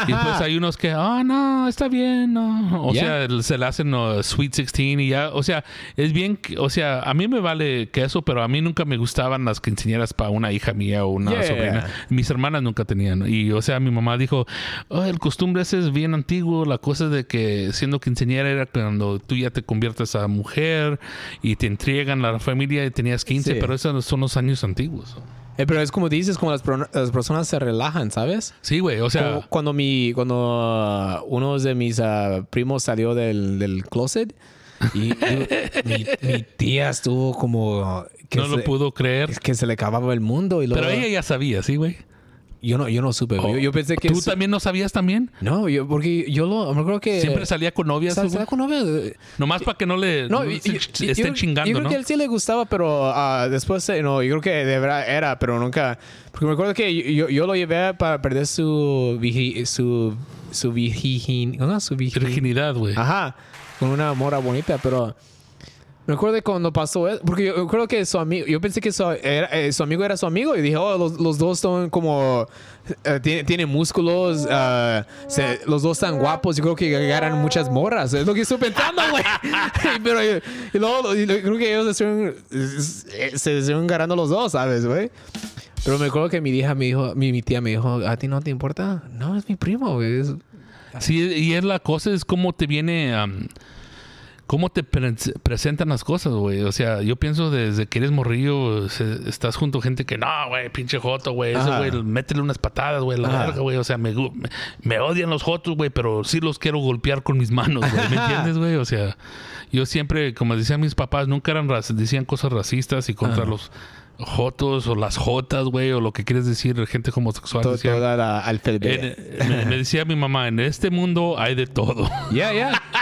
y pues hay unos que, ah, no, está bien, no. O sea, se le hacen no, Sweet 16 y ya, o sea, es bien, o sea, a mí me vale que eso, pero a mí nunca me gustaban las quinceañeras para una hija mía o una Yeah. sobrina. Mis hermanas nunca tenían. Y, o sea, mi mamá dijo, "Oh, el costumbre ese es bien antiguo. La cosa de que siendo quinceañera era cuando tú ya te conviertes a mujer y te entregan a la familia y tenías 15, Sí. pero esos son los años antiguos. eh, pero es como dices, como las, pro- las personas se relajan, ¿sabes? Sí, güey, o sea... Como cuando mi cuando uh, uno de mis uh, primos salió del, del closet y *laughs* mi, mi tía estuvo como que no se, lo pudo creer. que se le acababa el mundo y luego Pero ella ya sabía, ¿sí, güey? Yo no yo no supe güey. yo, yo pensé que ¿Tú es- también no sabías también? no yo porque yo lo me acuerdo que Siempre salía con novias, sal- salía con novia eh, Nomás para que no le no, no y- se y- yo, chingando, yo creo ¿no? que a él sí le gustaba, pero ah, después, eh, no, yo creo que de verdad era, pero nunca. Porque me acuerdo que yo, yo lo llevé para perder su. su. su. Su virgin- Virginidad, güey. Ajá, con una mora bonita, pero. Me acuerdo cuando pasó eso, porque yo, creo que su amigo, yo pensé que su, era- eh, su amigo era su amigo y dije, oh, los, los dos son como, eh, tiene- tienen músculos, ah, se- los dos están guapos, yo creo que agarran muchas morras, es lo que estoy pensando, güey. *laughs* Pero yo- y luego y luego creo que ellos estuvieron, eh, se estuvieron agarrando los dos, ¿sabes, güey? Pero me acuerdo que mi hija me dijo, mi, mi tía me dijo, ¿a ti no te importa? No, es mi primo, güey. Sí, y es la cosa, es cómo te viene, am, cómo te pre- presentan las cosas, güey. O sea, yo pienso desde que eres morrillo, se- estás junto a gente que, no, güey, pinche joto, güey. Ese güey, métele unas patadas, güey, la verga, güey. O sea, me, me, me odian los jotos, güey, pero sí los quiero golpear con mis manos, güey. ¿Me *laughs* entiendes, güey? O sea, yo siempre, como decían mis papás, nunca eran decían cosas racistas y contra Ajá. los jotos o las jotas, güey, o lo que quieres decir, gente homosexual. to- decían, toda la en- me, me decía mi mamá, en este mundo hay de todo. Ya, ya. *laughs*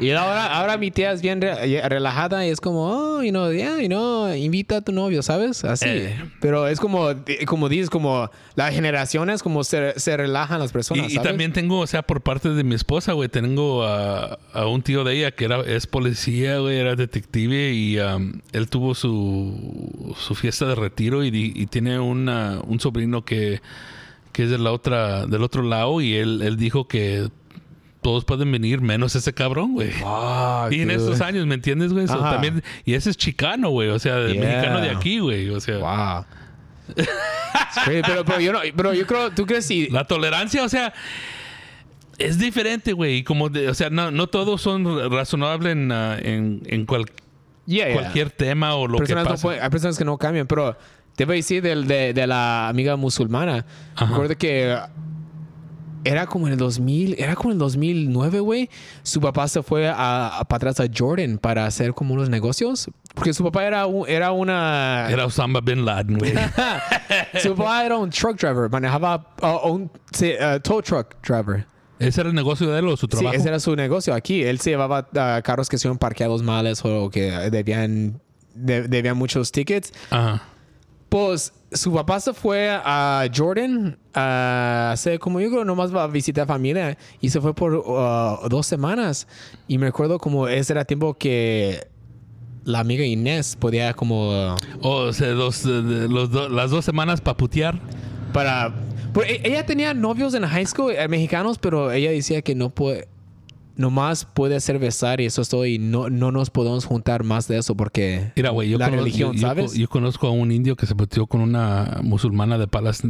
Y ahora, ahora mi tía es bien re- ya- relajada y es como, oh, you know, yeah, you know, invita a tu novio, ¿sabes? Así. Eh. Pero es como, como dices, como las generaciones, como se, se relajan las personas. Y, también tengo, o sea, por parte de mi esposa, güey, tengo a, a un tío de ella que era, es policía, güey, era detective y um, él tuvo su, su fiesta de retiro y tiene una, un sobrino que, que es de la otra, del otro lado y él, él dijo que todos pueden venir menos ese cabrón, güey. Ah, Y en dude. estos años, ¿me entiendes, güey? So, también, y ese es chicano, güey. O sea, Yeah. mexicano de aquí, güey. O sea, Wow. Pero, pero yo no, pero yo creo, ¿tú crees si La tolerancia, o sea, es diferente, güey. Y como, de- o sea, no, no todos son razonables en, ah, en, en cual- Yeah, yeah. cualquier tema o lo personas que no pasa. pueden- hay personas que no cambian, pero te voy a decir del- de, de la amiga musulmana. Ajá. Recuerdo que era como en el 2000, era como en el 2009, güey. Su papá se fue a, a- para atrás a Jordan para hacer como unos negocios. Porque su papá era, un- era una... Era Osama Bin Laden, güey. *laughs* su papá era un truck driver. Manejaba uh, un sí, uh, tow truck driver. ¿Ese era el negocio de él o su Sí, trabajo? ese era su negocio aquí. Él se llevaba uh, carros que estuvieron parqueados males o que debían, de- debían muchos tickets. Ajá. Pues su papá se fue a Jordan a hacer, como yo creo, nomás va a visitar familia y se fue por uh, dos semanas. Y me recuerdo como ese era tiempo que la amiga Inés podía como O sea, los, las dos semanas para putear. para... e- ella tenía novios en high school eh, mexicanos, pero ella decía que no puede... Nomás puede hacer besar y eso es todo y no, no nos podemos juntar más de eso porque Mira, güey, yo, la religión, yo- ¿sabes? yo conozco a un indio que se puteó con una musulmana de Palas-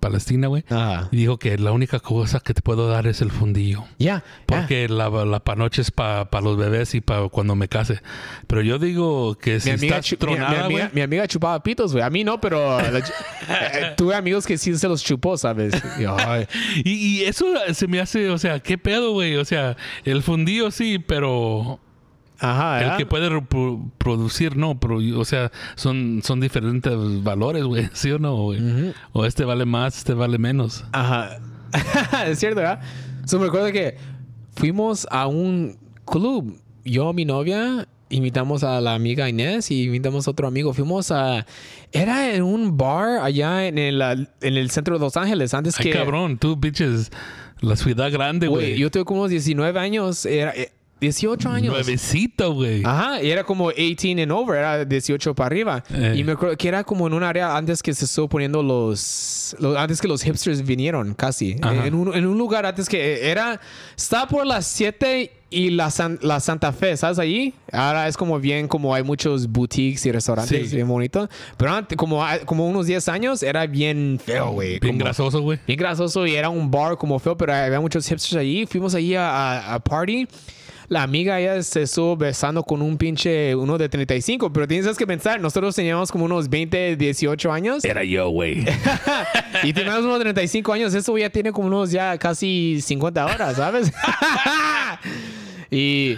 Palestina, güey. Ajá. Y dijo que la única cosa que te puedo dar es el fundillo. Ya. Porque la, la panoche es para los bebés y para cuando me case. Pero yo digo que si Mi amiga, estás mi- amiga, mi amiga chupaba pitos, güey. A mí no, pero la ch- *laughs* eh, tuve amigos que sí se los chupó, ¿sabes? Y, y eso se me hace, o sea, ¿qué pedo, güey? O sea, el fundillo sí, pero Ajá, el ¿verdad? que puede producir, no. Pero, o sea, son, son diferentes valores, güey. *laughs* ¿Sí o no, güey? O este vale más, este vale menos. Ajá. *laughs* es cierto, ¿verdad? So, me recuerdo que fuimos a un club. Yo, mi novia, invitamos a la amiga Inés y invitamos a otro amigo. Fuimos a... Era en un bar allá en el, en el centro de Los Ángeles. Antes Ay, que... cabrón, tú, pinches, la ciudad grande, Güey, yo tuve como unos 19 años. Era, eh, 18 años. Nuevecito, güey. Ajá, y era como 18 and over, era 18 para arriba. Eh. Y me acuerdo que era como en un área antes que se estuvo poniendo los, los- antes que los hipsters vinieron, casi. En un, en un lugar antes que era, estaba por las 7 y la, San- la Santa Fe, ¿sabes allí? Ahora es como bien, como hay muchos boutiques y restaurantes Sí. bien bonitos. Pero antes, como, como unos 10 años, era bien feo, güey. Bien como- grasoso, güey. bien grasoso y era un bar como feo, pero había muchos hipsters allí. Fuimos allí a, a, a party. La amiga ella se estuvo besando con un pinche uno de 35, pero tienes que pensar, nosotros teníamos como unos 20, 18 años Era yo, güey. *laughs* y teníamos unos 35 años, eso ya tiene como unos ya casi 50 horas, ¿sabes? *laughs* y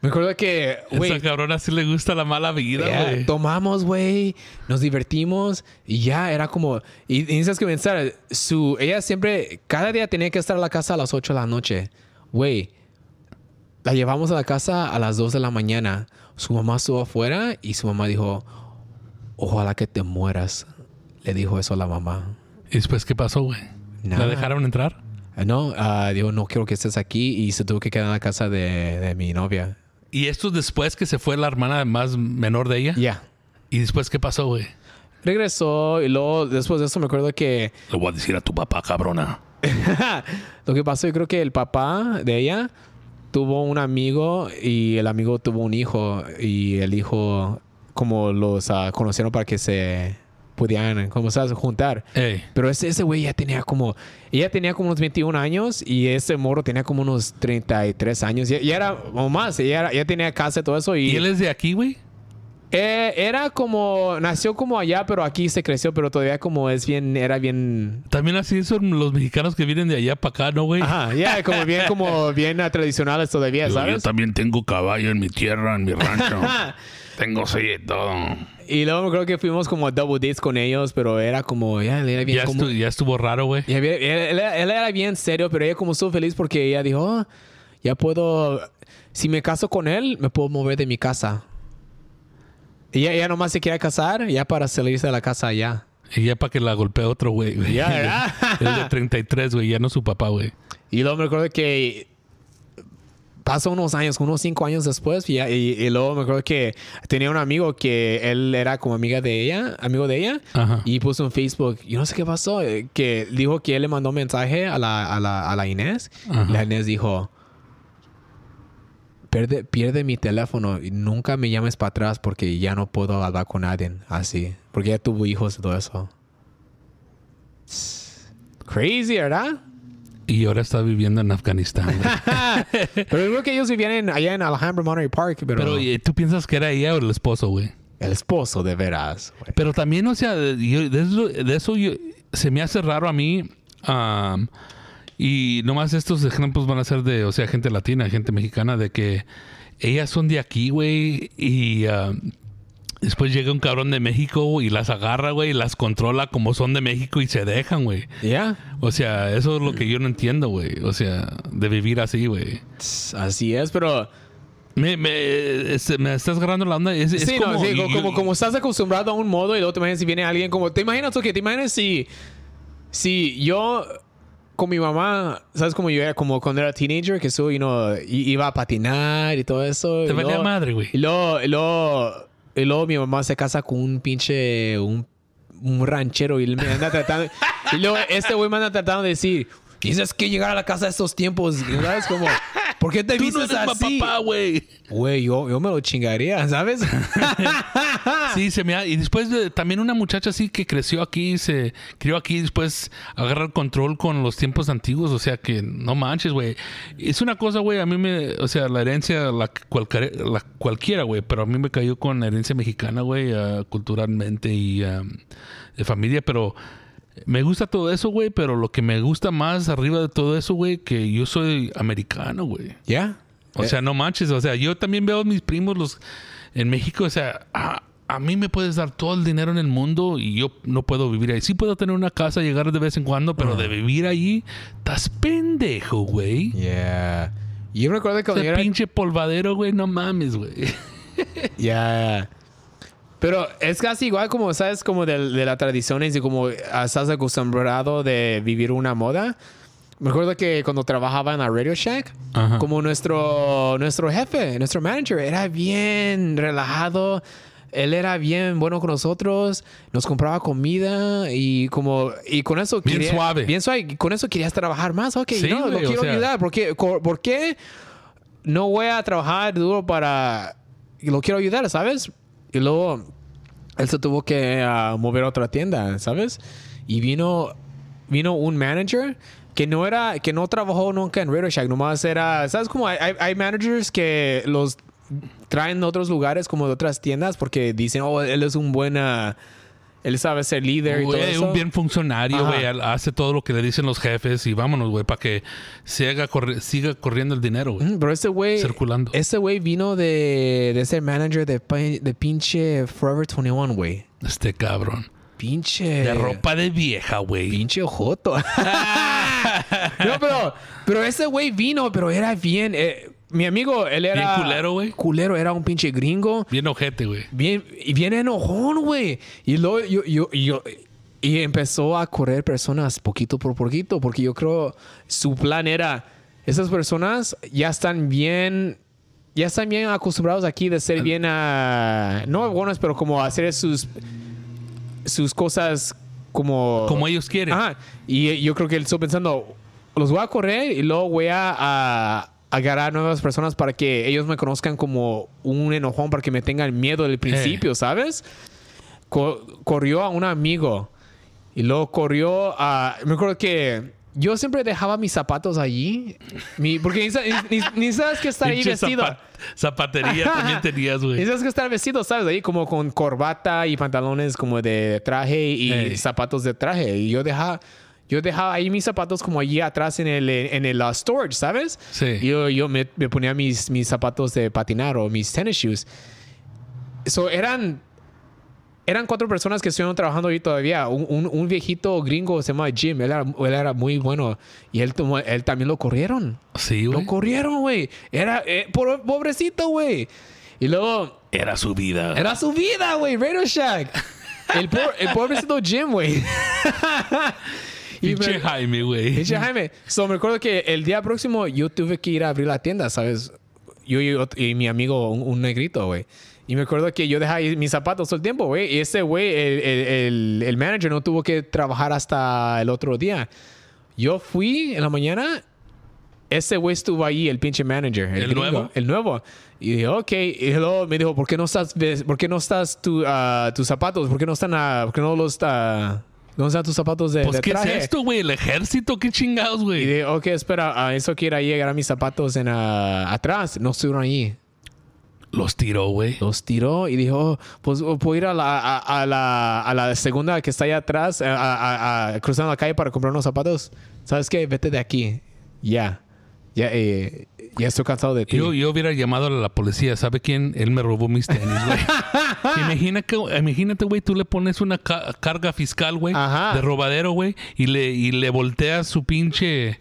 me acuerdo que, güey, Esa cabrona sí le gusta la mala vida, ya, güey. tomamos, güey, nos divertimos y ya era como. Y, y tienes que pensar, su, ella siempre, cada día tenía que estar a la casa a las 8 de la noche. Güey, la llevamos a la casa a las 2 de la mañana. Su mamá estuvo afuera y su mamá dijo: Ojalá que te mueras. Le dijo eso a la mamá. ¿Y después qué pasó, güey? ¿La dejaron entrar? Eh, No, ah, dijo: No quiero que estés aquí y se tuvo que quedar en la casa de, de mi novia. ¿Y esto después que se fue la hermana más menor de ella? Ya. ¿Y después qué pasó, güey? Regresó y luego después de eso me acuerdo que Le voy a decir a tu papá, cabrona. *laughs* Lo que pasó, yo creo que el papá de ella tuvo un amigo y el amigo tuvo un hijo y el hijo como los ah, conocieron para que se pudieran, como sabes, juntar. Ey. Pero ese ese güey ya tenía como, ella tenía como unos 21 años y ese morro tenía como unos 33 años. Ya, ya era, o más, ya, era- ya tenía casa y todo eso. Y, ¿Y él es de aquí, güey? Eh, era como, nació como allá, pero aquí se creció, pero todavía como es bien, era bien También así son los mexicanos que vienen de allá para acá, ¿no, güey? Ajá, ya, como bien, como bien tradicionales todavía, Digo, yo ¿sabes? también tengo caballo en mi tierra, en mi rancho. *laughs* tengo sí y todo. Y luego creo que fuimos como a double dates con ellos, pero era como, ya, él era bien Ya, como... estu- ya estuvo raro, güey. él, él- él era bien serio, pero ella como estuvo feliz porque ella dijo, "Oh, ya puedo, si me caso con él, me puedo mover de mi casa. Y ella, ella nomás se quiere casar, ya para salirse de la casa ya. Y ya para que la golpee otro, güey. güey. Ya, ¿verdad? *laughs* Es de 33, güey. Ya no su papá, güey. Y luego me acuerdo que pasó unos años, unos cinco años después, y, y- y luego me acuerdo que tenía un amigo que él era como amiga de ella, amigo de ella, Ajá. y puso en Facebook, yo no sé qué pasó, eh, que dijo que él le mandó un mensaje a la, a la, a la Inés, Ajá. y la Inés dijo, pierde, pierde mi teléfono y nunca me llames para atrás porque ya no puedo hablar con nadie así, porque ya tuvo hijos y todo eso. Crazy, ¿verdad? Y ahora está viviendo en Afganistán, *laughs* pero creo que ellos vivían en- allá en Alhambra Monterey Park, pero, Pero ¿y ¿tú piensas que era ella o el esposo, güey? el esposo de veras. güey. Pero también, o sea, yo- de eso, de eso yo- se me hace raro a mí. am, Y nomás estos ejemplos van a ser de, o sea, gente latina, gente mexicana, de que ellas son de aquí, güey, y ah, después llega un cabrón de México y las agarra, güey, y las controla como son de México y se dejan, güey. Ya. O sea, eso es lo que yo no entiendo, güey. O sea, de vivir así, güey. Así es, pero. Me, me, este, me estás agarrando la onda. Es, es sí, no, como, sí, como, como, como estás acostumbrado a un modo y luego te imaginas si viene alguien como. ¿Te imaginas tú que te imaginas si. Si yo. Con mi mamá, ¿sabes cómo yo era? Como cuando era teenager, que soy, you know, iba a patinar y todo eso. Te valía madre, güey. Y luego, y luego, y luego mi mamá se casa con un pinche. Un, un ranchero y él me anda tratando. y luego este güey me anda tratando de decir. Dices que llegar a la casa de estos tiempos, ¿sabes? Como, ¿por qué te Tú no vistes eres así? papá, güey. Güey, yo, yo me lo chingaría, ¿sabes? *laughs* Sí, se me ha... Y después de- también una muchacha así que creció aquí, se crió aquí, después agarra el control con los tiempos antiguos. O sea que no manches, güey. Es una cosa, güey, a mí me... O sea, la herencia, la, cualquiera, la cualquiera, güey. Pero a mí me cayó con herencia mexicana, güey, ah, culturalmente y ah, de familia. Pero me gusta todo eso, güey. Pero lo que me gusta más arriba de todo eso, güey, que yo soy americano, güey. ¿Ya? O sea, no manches. O sea, yo también veo a mis primos los en México. O sea, a, a mí me puedes dar todo el dinero en el mundo y yo no puedo vivir ahí. Sí puedo tener una casa, llegar de vez en cuando, pero de vivir ahí, estás pendejo, güey. Yeah. Yo recuerdo que cuando yo Ese era... pinche polvadero, güey, no mames, güey. *laughs* Ya. Pero es casi igual como, ¿sabes? Como de, de las tradiciones y como estás acostumbrado de vivir una moda. Me acuerdo que cuando trabajaba en la Radio Shack, Ajá. como nuestro, nuestro jefe, nuestro manager, era bien relajado. Él era bien bueno con nosotros, nos compraba comida y como y con eso Bien quería- suave. bien suave. y Con eso querías trabajar más. Ok, Sí, no, lo o quiero sea- ayudar. ¿Por qué, co- ¿Por qué no voy a trabajar duro para lo quiero ayudar, ¿sabes? Y luego él se tuvo que ah, mover a otra tienda, ¿sabes? Y vino vino un manager que no era que no trabajó nunca en Radio Shack, nomás era, ¿sabes cómo hay, hay, managers que los traen de otros lugares como de otras tiendas porque dicen, "Oh, él es un buena él sabe ser líder y todo eso." un bien funcionario, Ajá. güey. Hace todo lo que le dicen los jefes y vámonos, güey, para que siga, corri- siga corriendo el dinero, güey. Mm, Pero este güey. Circulando. Este güey vino de, de ser manager de, de pinche Forever 21, güey. Este cabrón. Pinche. De ropa de vieja, güey. Pinche joto. *laughs* *laughs* no, pero, pero ese güey vino, pero era bien. eh, mi amigo, él era. Bien culero, güey. Culero, era un pinche gringo. Bien ojete, güey. Bien, y bien enojón, güey. Y luego yo, yo, yo- y empezó a correr personas poquito por poquito, porque yo creo su plan era, esas personas ya están bien, ya están bien acostumbrados aquí de ser bien a, no buenos, pero como hacer sus, sus cosas como... Como ellos quieren. Ajá. Y yo creo que él estuvo pensando, los voy a correr y luego voy a, a agarrar nuevas personas para que ellos me conozcan como un enojón, para que me tengan miedo del principio, ¿sabes? Co- corrió a un amigo y luego corrió a... Me acuerdo que yo siempre dejaba mis zapatos allí, mi- porque ni, ni- ni sabes que estar ahí vestido. zapa- zapatería también tenías, güey. sabes que estar vestido, ¿sabes? Ahí como con corbata y pantalones como de traje y Ey. zapatos de traje. Y yo dejaba, yo dejaba ahí mis zapatos como allí atrás en el, en el uh, storage, ¿sabes? Sí. Yo, yo me, me ponía mis, mis zapatos de patinar o mis tennis shoes. So, eran, eran cuatro personas que estuvieron trabajando ahí todavía. Un, un- un viejito gringo se llama Jim. Él era, él era muy bueno. Y él, tomó- él también lo corrieron. Sí, Lo güey. corrieron, güey. Era eh, pobrecito, güey. Y luego Era su vida. era su vida, güey. Radio Shack. El, por- el pobrecito Jim, güey. *laughs* Pinche me- Jaime, güey. Pinche Jaime. So, me acuerdo que el día próximo yo tuve que ir a abrir la tienda, ¿sabes? Yo y, y mi amigo, un, un negrito, güey. Y me acuerdo que yo dejaba mis zapatos todo el tiempo, güey. Y ese güey, el, el, el- el manager, no tuvo que trabajar hasta el otro día. Yo fui en la mañana. Ese güey estuvo ahí, el pinche manager. ¿El gringo, nuevo? El nuevo. Y dije, ok. Y luego me dijo, ¿por qué no estás, por qué no estás tu, ah, tus zapatos? ¿Por qué no están, ah, por qué no los, ah, ¿dónde están tus zapatos de, Pues, de ¿qué traje? es esto, güey? ¿El ejército? ¿Qué chingados, Y güey? dije, ok, espera, a eso quiero llegar a mis zapatos en ah, atrás. No estuvieron allí. Los tiró, güey. Los tiró y dijo, pues puedo ir a la, a, a la, a la segunda que está allá atrás, a, a- a- cruzando la calle para comprar unos zapatos. ¿Sabes qué? Vete de aquí. Ya. Ya, eh, ya estoy cansado de ti. Yo, yo hubiera llamado a la policía. ¿Sabe quién? Él me robó mis tenis, güey. *laughs* Imagina que, imagínate, güey, tú le pones una ca- carga fiscal, güey, de robadero, güey, y le, y le volteas su pinche,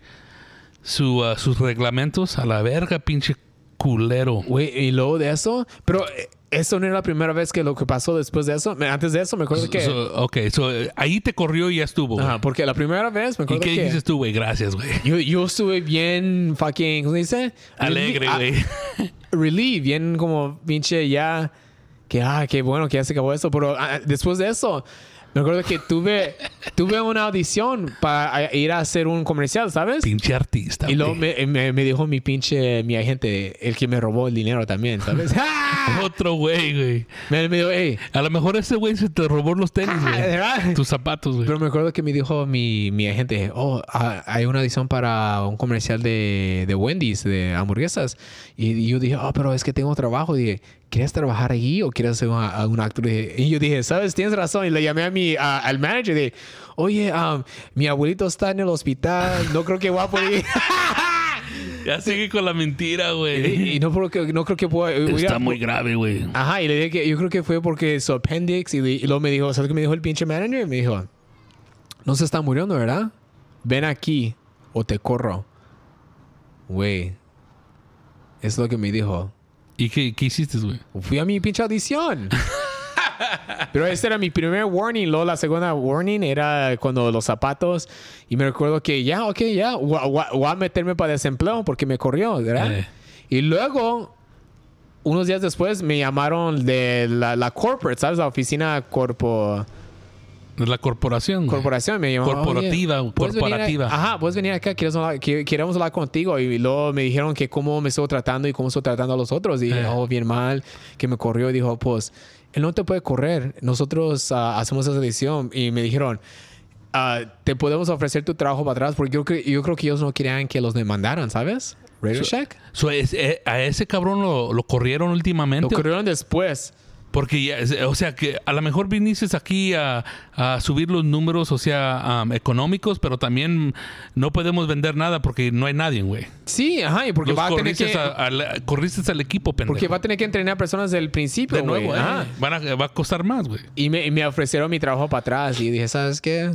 su, ah, sus reglamentos a la verga, pinche culero. Güey, y luego de eso, pero eh, eso no era la primera vez que lo que pasó después de eso. Antes de eso me acuerdo que... So- ok, so, ahí te corrió y ya estuvo. Ajá, porque la primera vez me ¿Y acuerdo qué que... dices tú, güey? Gracias, güey. Yo, yo estuve bien fucking, ¿cómo se dice? Alegre, Relie- güey. *laughs* ah, Relief, bien como pinche ya, que ah, qué bueno que ya se acabó esto. Pero ah, después de eso, me acuerdo que tuve, tuve una audición para ir a hacer un comercial, ¿sabes? Pinche artista. Y luego me, me- me dijo mi pinche, mi agente, el que me robó el dinero también, ¿sabes? *laughs* ¡Ah! Otro güey, güey. me, me dijo, hey, A lo mejor ese güey se te robó los tenis, Ah, güey. Tus zapatos, güey. Pero me acuerdo que me dijo mi, mi agente, oh, ah, hay una audición para un comercial de, de Wendy's, de hamburguesas. Y, y yo dije, oh, pero es que tengo trabajo. Y dije, ¿quieres trabajar allí o quieres ser una- un actor? Y y yo dije, ¿sabes? Tienes razón. Y le llamé a mi, a- al manager de, oye, um, mi abuelito está en el hospital, no creo que voy a poder ir. *laughs* Ya sigue con la mentira, y, güey. y no, creo que, no creo que pueda a- Está muy grave, güey. Ajá, y le dije que yo creo que fue porque su appendix y, y luego me dijo, ¿sabes qué me dijo el pinche manager? Me dijo, no se está muriendo, ¿verdad? Ven aquí o te corro. Güey, es lo que me dijo. ¿Y qué, qué hiciste, güey? Fui a mi pinche audición. *laughs* Pero este era mi primer warning. Luego la segunda warning era cuando los zapatos. Y me recuerdo que ya, ok, ya, voy, a meterme para desempleo porque me corrió, ¿verdad? Eh. Y luego, unos días después, me llamaron de la, la corporate, ¿sabes? La oficina corpo, la corporación. corporación. Me llamaron. Corporativa, "Oye, ¿puedes venir a- corporativa. ajá, puedes venir acá, queremos hablar, que- queremos hablar contigo. Y luego me dijeron que cómo me estoy tratando y cómo estoy tratando a los otros. Y dije, Eh. oh, bien mal, que me corrió. Y dijo, pues, él no te puede correr. Nosotros ah, hacemos esa decisión. Y me dijeron, ah, te podemos ofrecer tu trabajo para atrás. Porque yo, cre- yo creo que ellos no querían que los demandaran, ¿sabes? Radio Shack. So, es- eh, a ese cabrón lo, lo corrieron Lo últimamente. corrieron después. Porque, ya, o sea, que a lo mejor viniste aquí a, a subir los números, o sea, am, económicos, pero también no podemos vender nada porque no hay nadie, güey. Sí, ajá, y porque Los va a tener que... a- corriste al equipo, pendejo. Porque va a tener que entrenar personas desde el principio, de nuevo, güey. eh. Ajá. Van a- va a costar más, güey. Y me, y me ofrecieron mi trabajo para atrás. Y dije, ¿sabes qué?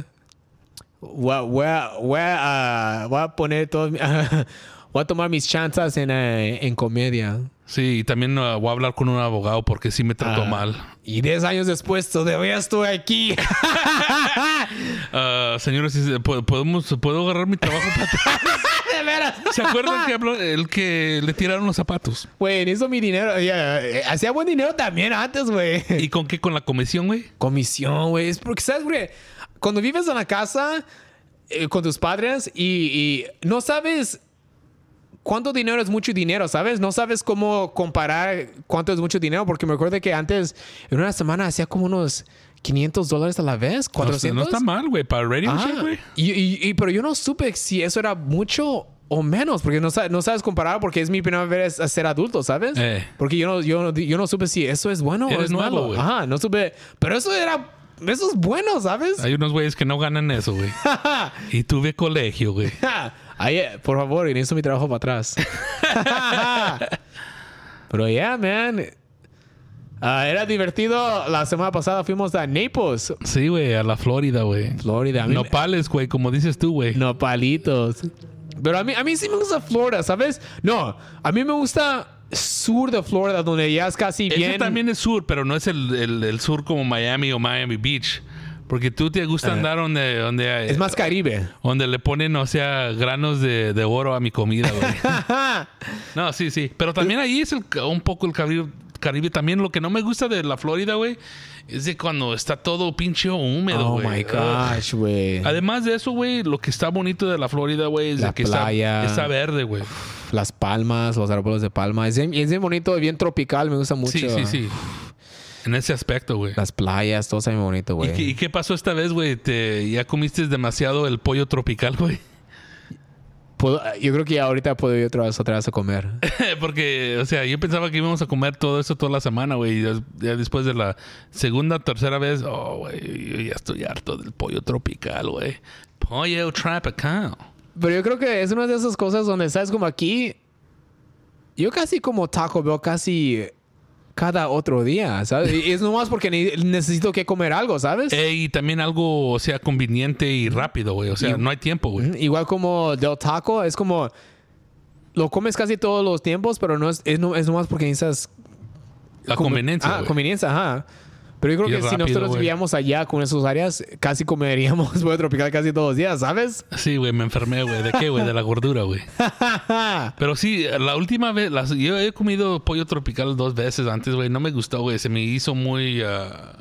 Voy a, voy a, voy a, voy a poner todo... *laughs* voy a tomar mis chances en, eh, en comedia. Sí, y también uh, voy a hablar con un abogado porque sí me trató Ah. mal. Y 10 años después todavía estoy aquí. Ah, *laughs* señores, podemos, ¿puedo agarrar mi trabajo para atrás? *laughs* de veras. ¿Se acuerdan que habló el que le tiraron los zapatos? Güey, hizo mi dinero. Eh, hacía buen dinero también antes, güey. ¿Y con qué? ¿Con la comisión, güey? Comisión, güey. Es porque, ¿sabes, güey? Cuando vives en la casa eh, con tus padres y, y no sabes cuánto dinero es mucho dinero, ¿sabes? No sabes cómo comparar cuánto es mucho dinero, porque me acuerdo que antes, en una semana, hacía como unos 500 dólares a la vez, No, 400. no está mal, güey. Para Radio. Shack, güey. Y, y- y- pero yo no supe si eso era mucho o menos, porque no, no sabes comparar, porque es mi primera vez a ser adulto, ¿sabes? Eh. Porque yo no, yo, no, yo no supe si eso es bueno o Eres es nuevo, malo. güey. Ajá, no supe. Pero eso era. Eso es bueno, ¿sabes? Hay unos güeyes que no ganan eso, güey. *laughs* y tuve colegio, güey. *laughs* Ahí, eh, por favor, inicio mi trabajo para atrás. *laughs* Pero ya, man. Ah, era divertido. La semana pasada fuimos a Naples, Sí, güey, a la Florida, güey. Florida. Nopales, güey, como dices tú, güey. No palitos. Pero a mí, a mí sí me gusta Florida, ¿sabes? No, a mí me gusta sur de Florida, donde ya es casi Ese bien. también es sur, pero no es el, el- el sur como Miami o Miami Beach. Porque tú te gusta andar donde, donde, hay- Es más Caribe. donde le ponen, o sea, granos de, de oro a mi comida, güey. *laughs* no, sí, sí. Pero también ahí es el- un poco el Caribe, Caribe. También lo que no me gusta de la Florida, güey, es de cuando está todo pinche húmedo, oh güey. my gosh, güey. Además de eso, güey, lo que está bonito de la Florida, güey, es La de que está- playa. Está, verde, güey. Las palmas, los árboles de palma. Es bien, es bien bonito, bien tropical. Me gusta mucho. Sí, sí, sí. En ese aspecto, güey. Las playas, todo está bien bonito, ¿Y güey. qué, y qué pasó esta vez, güey? ¿Te- ¿Ya comiste demasiado el pollo tropical, güey? puedo- yo creo que ya ahorita puedo ir otra vez, otra vez a comer. *laughs* Porque, o sea, yo pensaba que íbamos a comer todo eso toda la semana, güey. Y des- ya después de la segunda, tercera vez, oh, güey, yo ya estoy harto del pollo tropical, güey. Pollo tropical. Pero yo creo que es una de esas cosas donde, ¿sabes? Como aquí, yo casi como Taco Bell casi cada otro día, ¿sabes? Y es nomás porque ne- necesito que comer algo, ¿sabes? Eh, y también algo, o sea, conveniente y rápido, güey. O sea, Y- no hay tiempo, güey. Igual como Del Taco, es como... Lo comes casi todos los tiempos, pero no es, es, no, es nomás porque necesitas... La conveniencia, Ah, conveniencia, ajá. Pero yo creo que si nosotros vivíamos allá con esos áreas, casi comeríamos *laughs* pollo tropical casi todos los días, ¿sabes? Sí, güey, me enfermé, güey. ¿De qué, güey? De la gordura, güey. *laughs* Pero sí, la última vez, las- yo he comido pollo tropical dos veces antes, güey. No me gustó, güey. Se me hizo muy... ah,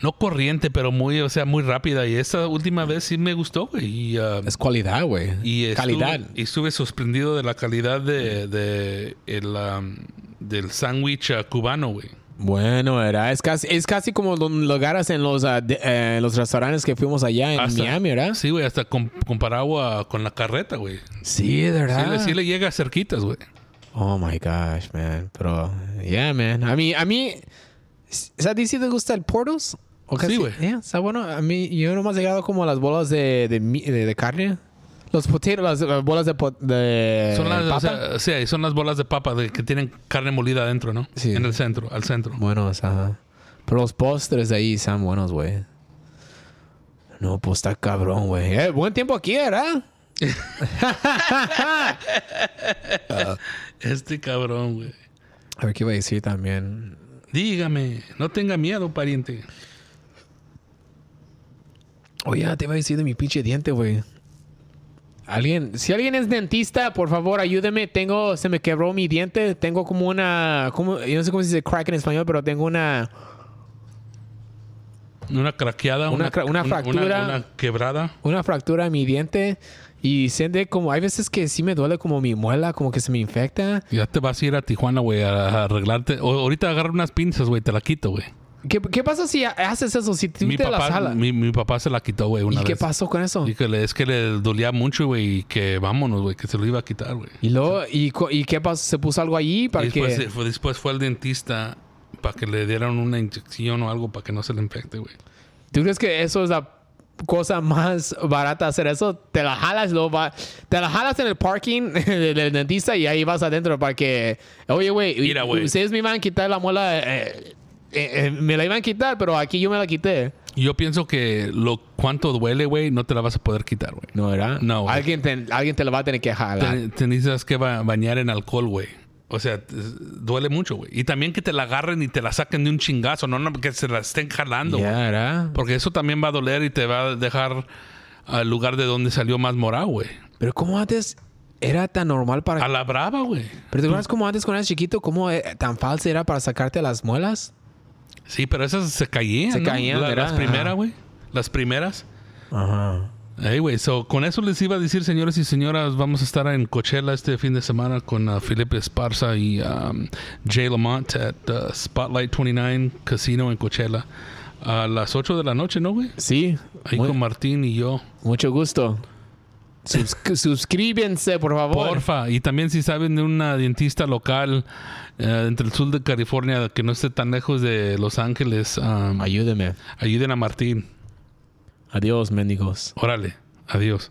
no corriente, pero muy, o sea, muy rápida. Y esta última vez sí me gustó, güey. Ah, es cualidad, güey. y estuve- calidad. Y estuve sorprendido de la calidad de, de el, um, del sándwich ah, cubano, güey. Bueno, era. Es casi, es casi como lo lo agarras en los, ah, de- eh, los restaurantes que fuimos allá en Hasta- Miami, ¿verdad? Sí, güey, hasta com- comparado a- con la carreta, güey. Sí, de Sí, verdad. le- sí le llega cerquitas, güey. Oh my gosh, man. Pero, yeah, man. A mí, a mí, ¿a ti sí te gusta el Portos? ¿O Sí, güey. Yeah, está bueno. A mí, yo nomás he llegado como a las bolas de, de, de- de carne. Los potatoes, las, las bolas de, po- de Son las, o papa. sea, sí, son las bolas de papa de, que tienen carne molida adentro, ¿no? Sí. En el centro, al centro. Buenos, ajá. Pero los postres de ahí están buenos, güey. No, pues está cabrón, güey. Eh, buen tiempo aquí, ¿verdad? *laughs* Este cabrón, güey. A ver qué iba a decir también. Dígame, no tenga miedo, pariente. Oye, te iba a decir de mi pinche diente, güey. Alguien, si alguien es dentista, por favor, ayúdeme. Tengo, se me quebró mi diente. Tengo como una, como, yo no sé cómo se dice crack en español, pero tengo una, Una craqueada, Una una, una fractura. Una, una quebrada. una fractura en mi diente. Y siente como, hay veces que sí me duele como mi muela, como que se me infecta. Ya te vas a ir a Tijuana, güey, a, a arreglarte. O, ahorita agarra unas pinzas, güey, te la quito, güey. ¿Qué, qué pasa si haces eso? Si tú Mi te la papá, jalas. mi, mi papá se la quitó, güey, ¿Y una qué vez. pasó con eso? Y que le, es que le dolía mucho, güey, y que vámonos, güey, que se lo iba a quitar, güey. Y luego, ¿y, ¿y qué pasó? ¿Se puso algo allí para Y después, que...? se- fue, después fue al dentista para que le dieran una inyección o algo para que no se le infecte, güey. ¿Tú crees que eso es la cosa más barata hacer eso? Te la jalas, luego va, te la jalas en el parking *laughs* del, dentista y ahí vas adentro para que, oye, güey, ustedes me iban a quitar la muela, eh, eh, eh, me la iban a quitar, pero aquí yo me la quité. Yo pienso que lo cuánto duele, güey, no te la vas a poder quitar, güey. No, ¿verdad? No, güey. Alguien te, alguien te la va a tener que jalar. Te, te necesitas que ba- bañar en alcohol, güey. O sea, duele mucho, güey. Y también que te la agarren y te la saquen de un chingazo, no, no que se la estén jalando, Ya, güey. ¿verdad? Porque eso también va a doler y te va a dejar al lugar de donde salió más morado, güey. Pero como antes era tan normal para... A la brava, güey. Pero te acuerdas como antes cuando eras chiquito, cómo eh, tan falso era para sacarte las muelas? Sí, pero esas se caían. Se ¿no? caían, La- ¿verdad? Las primeras, güey. Las primeras. Ajá. Hey, güey, so, con eso les iba a decir, señores y señoras, vamos a estar en Coachella este fin de semana con uh, Felipe Esparza y um, Jay Lamont at uh, Spotlight 29 Casino en Coachella a las 8 de la noche, ¿no, güey? Sí. Ahí con Martín y yo. mucho gusto. Subs- *laughs* suscríbense, por favor. Porfa. Y también si saben de una dentista local eh, entre el sur de California que no esté tan lejos de Los Ángeles, um, Ayúdeme. ayuden a Martín. Adiós, mendigos. Órale. Adiós.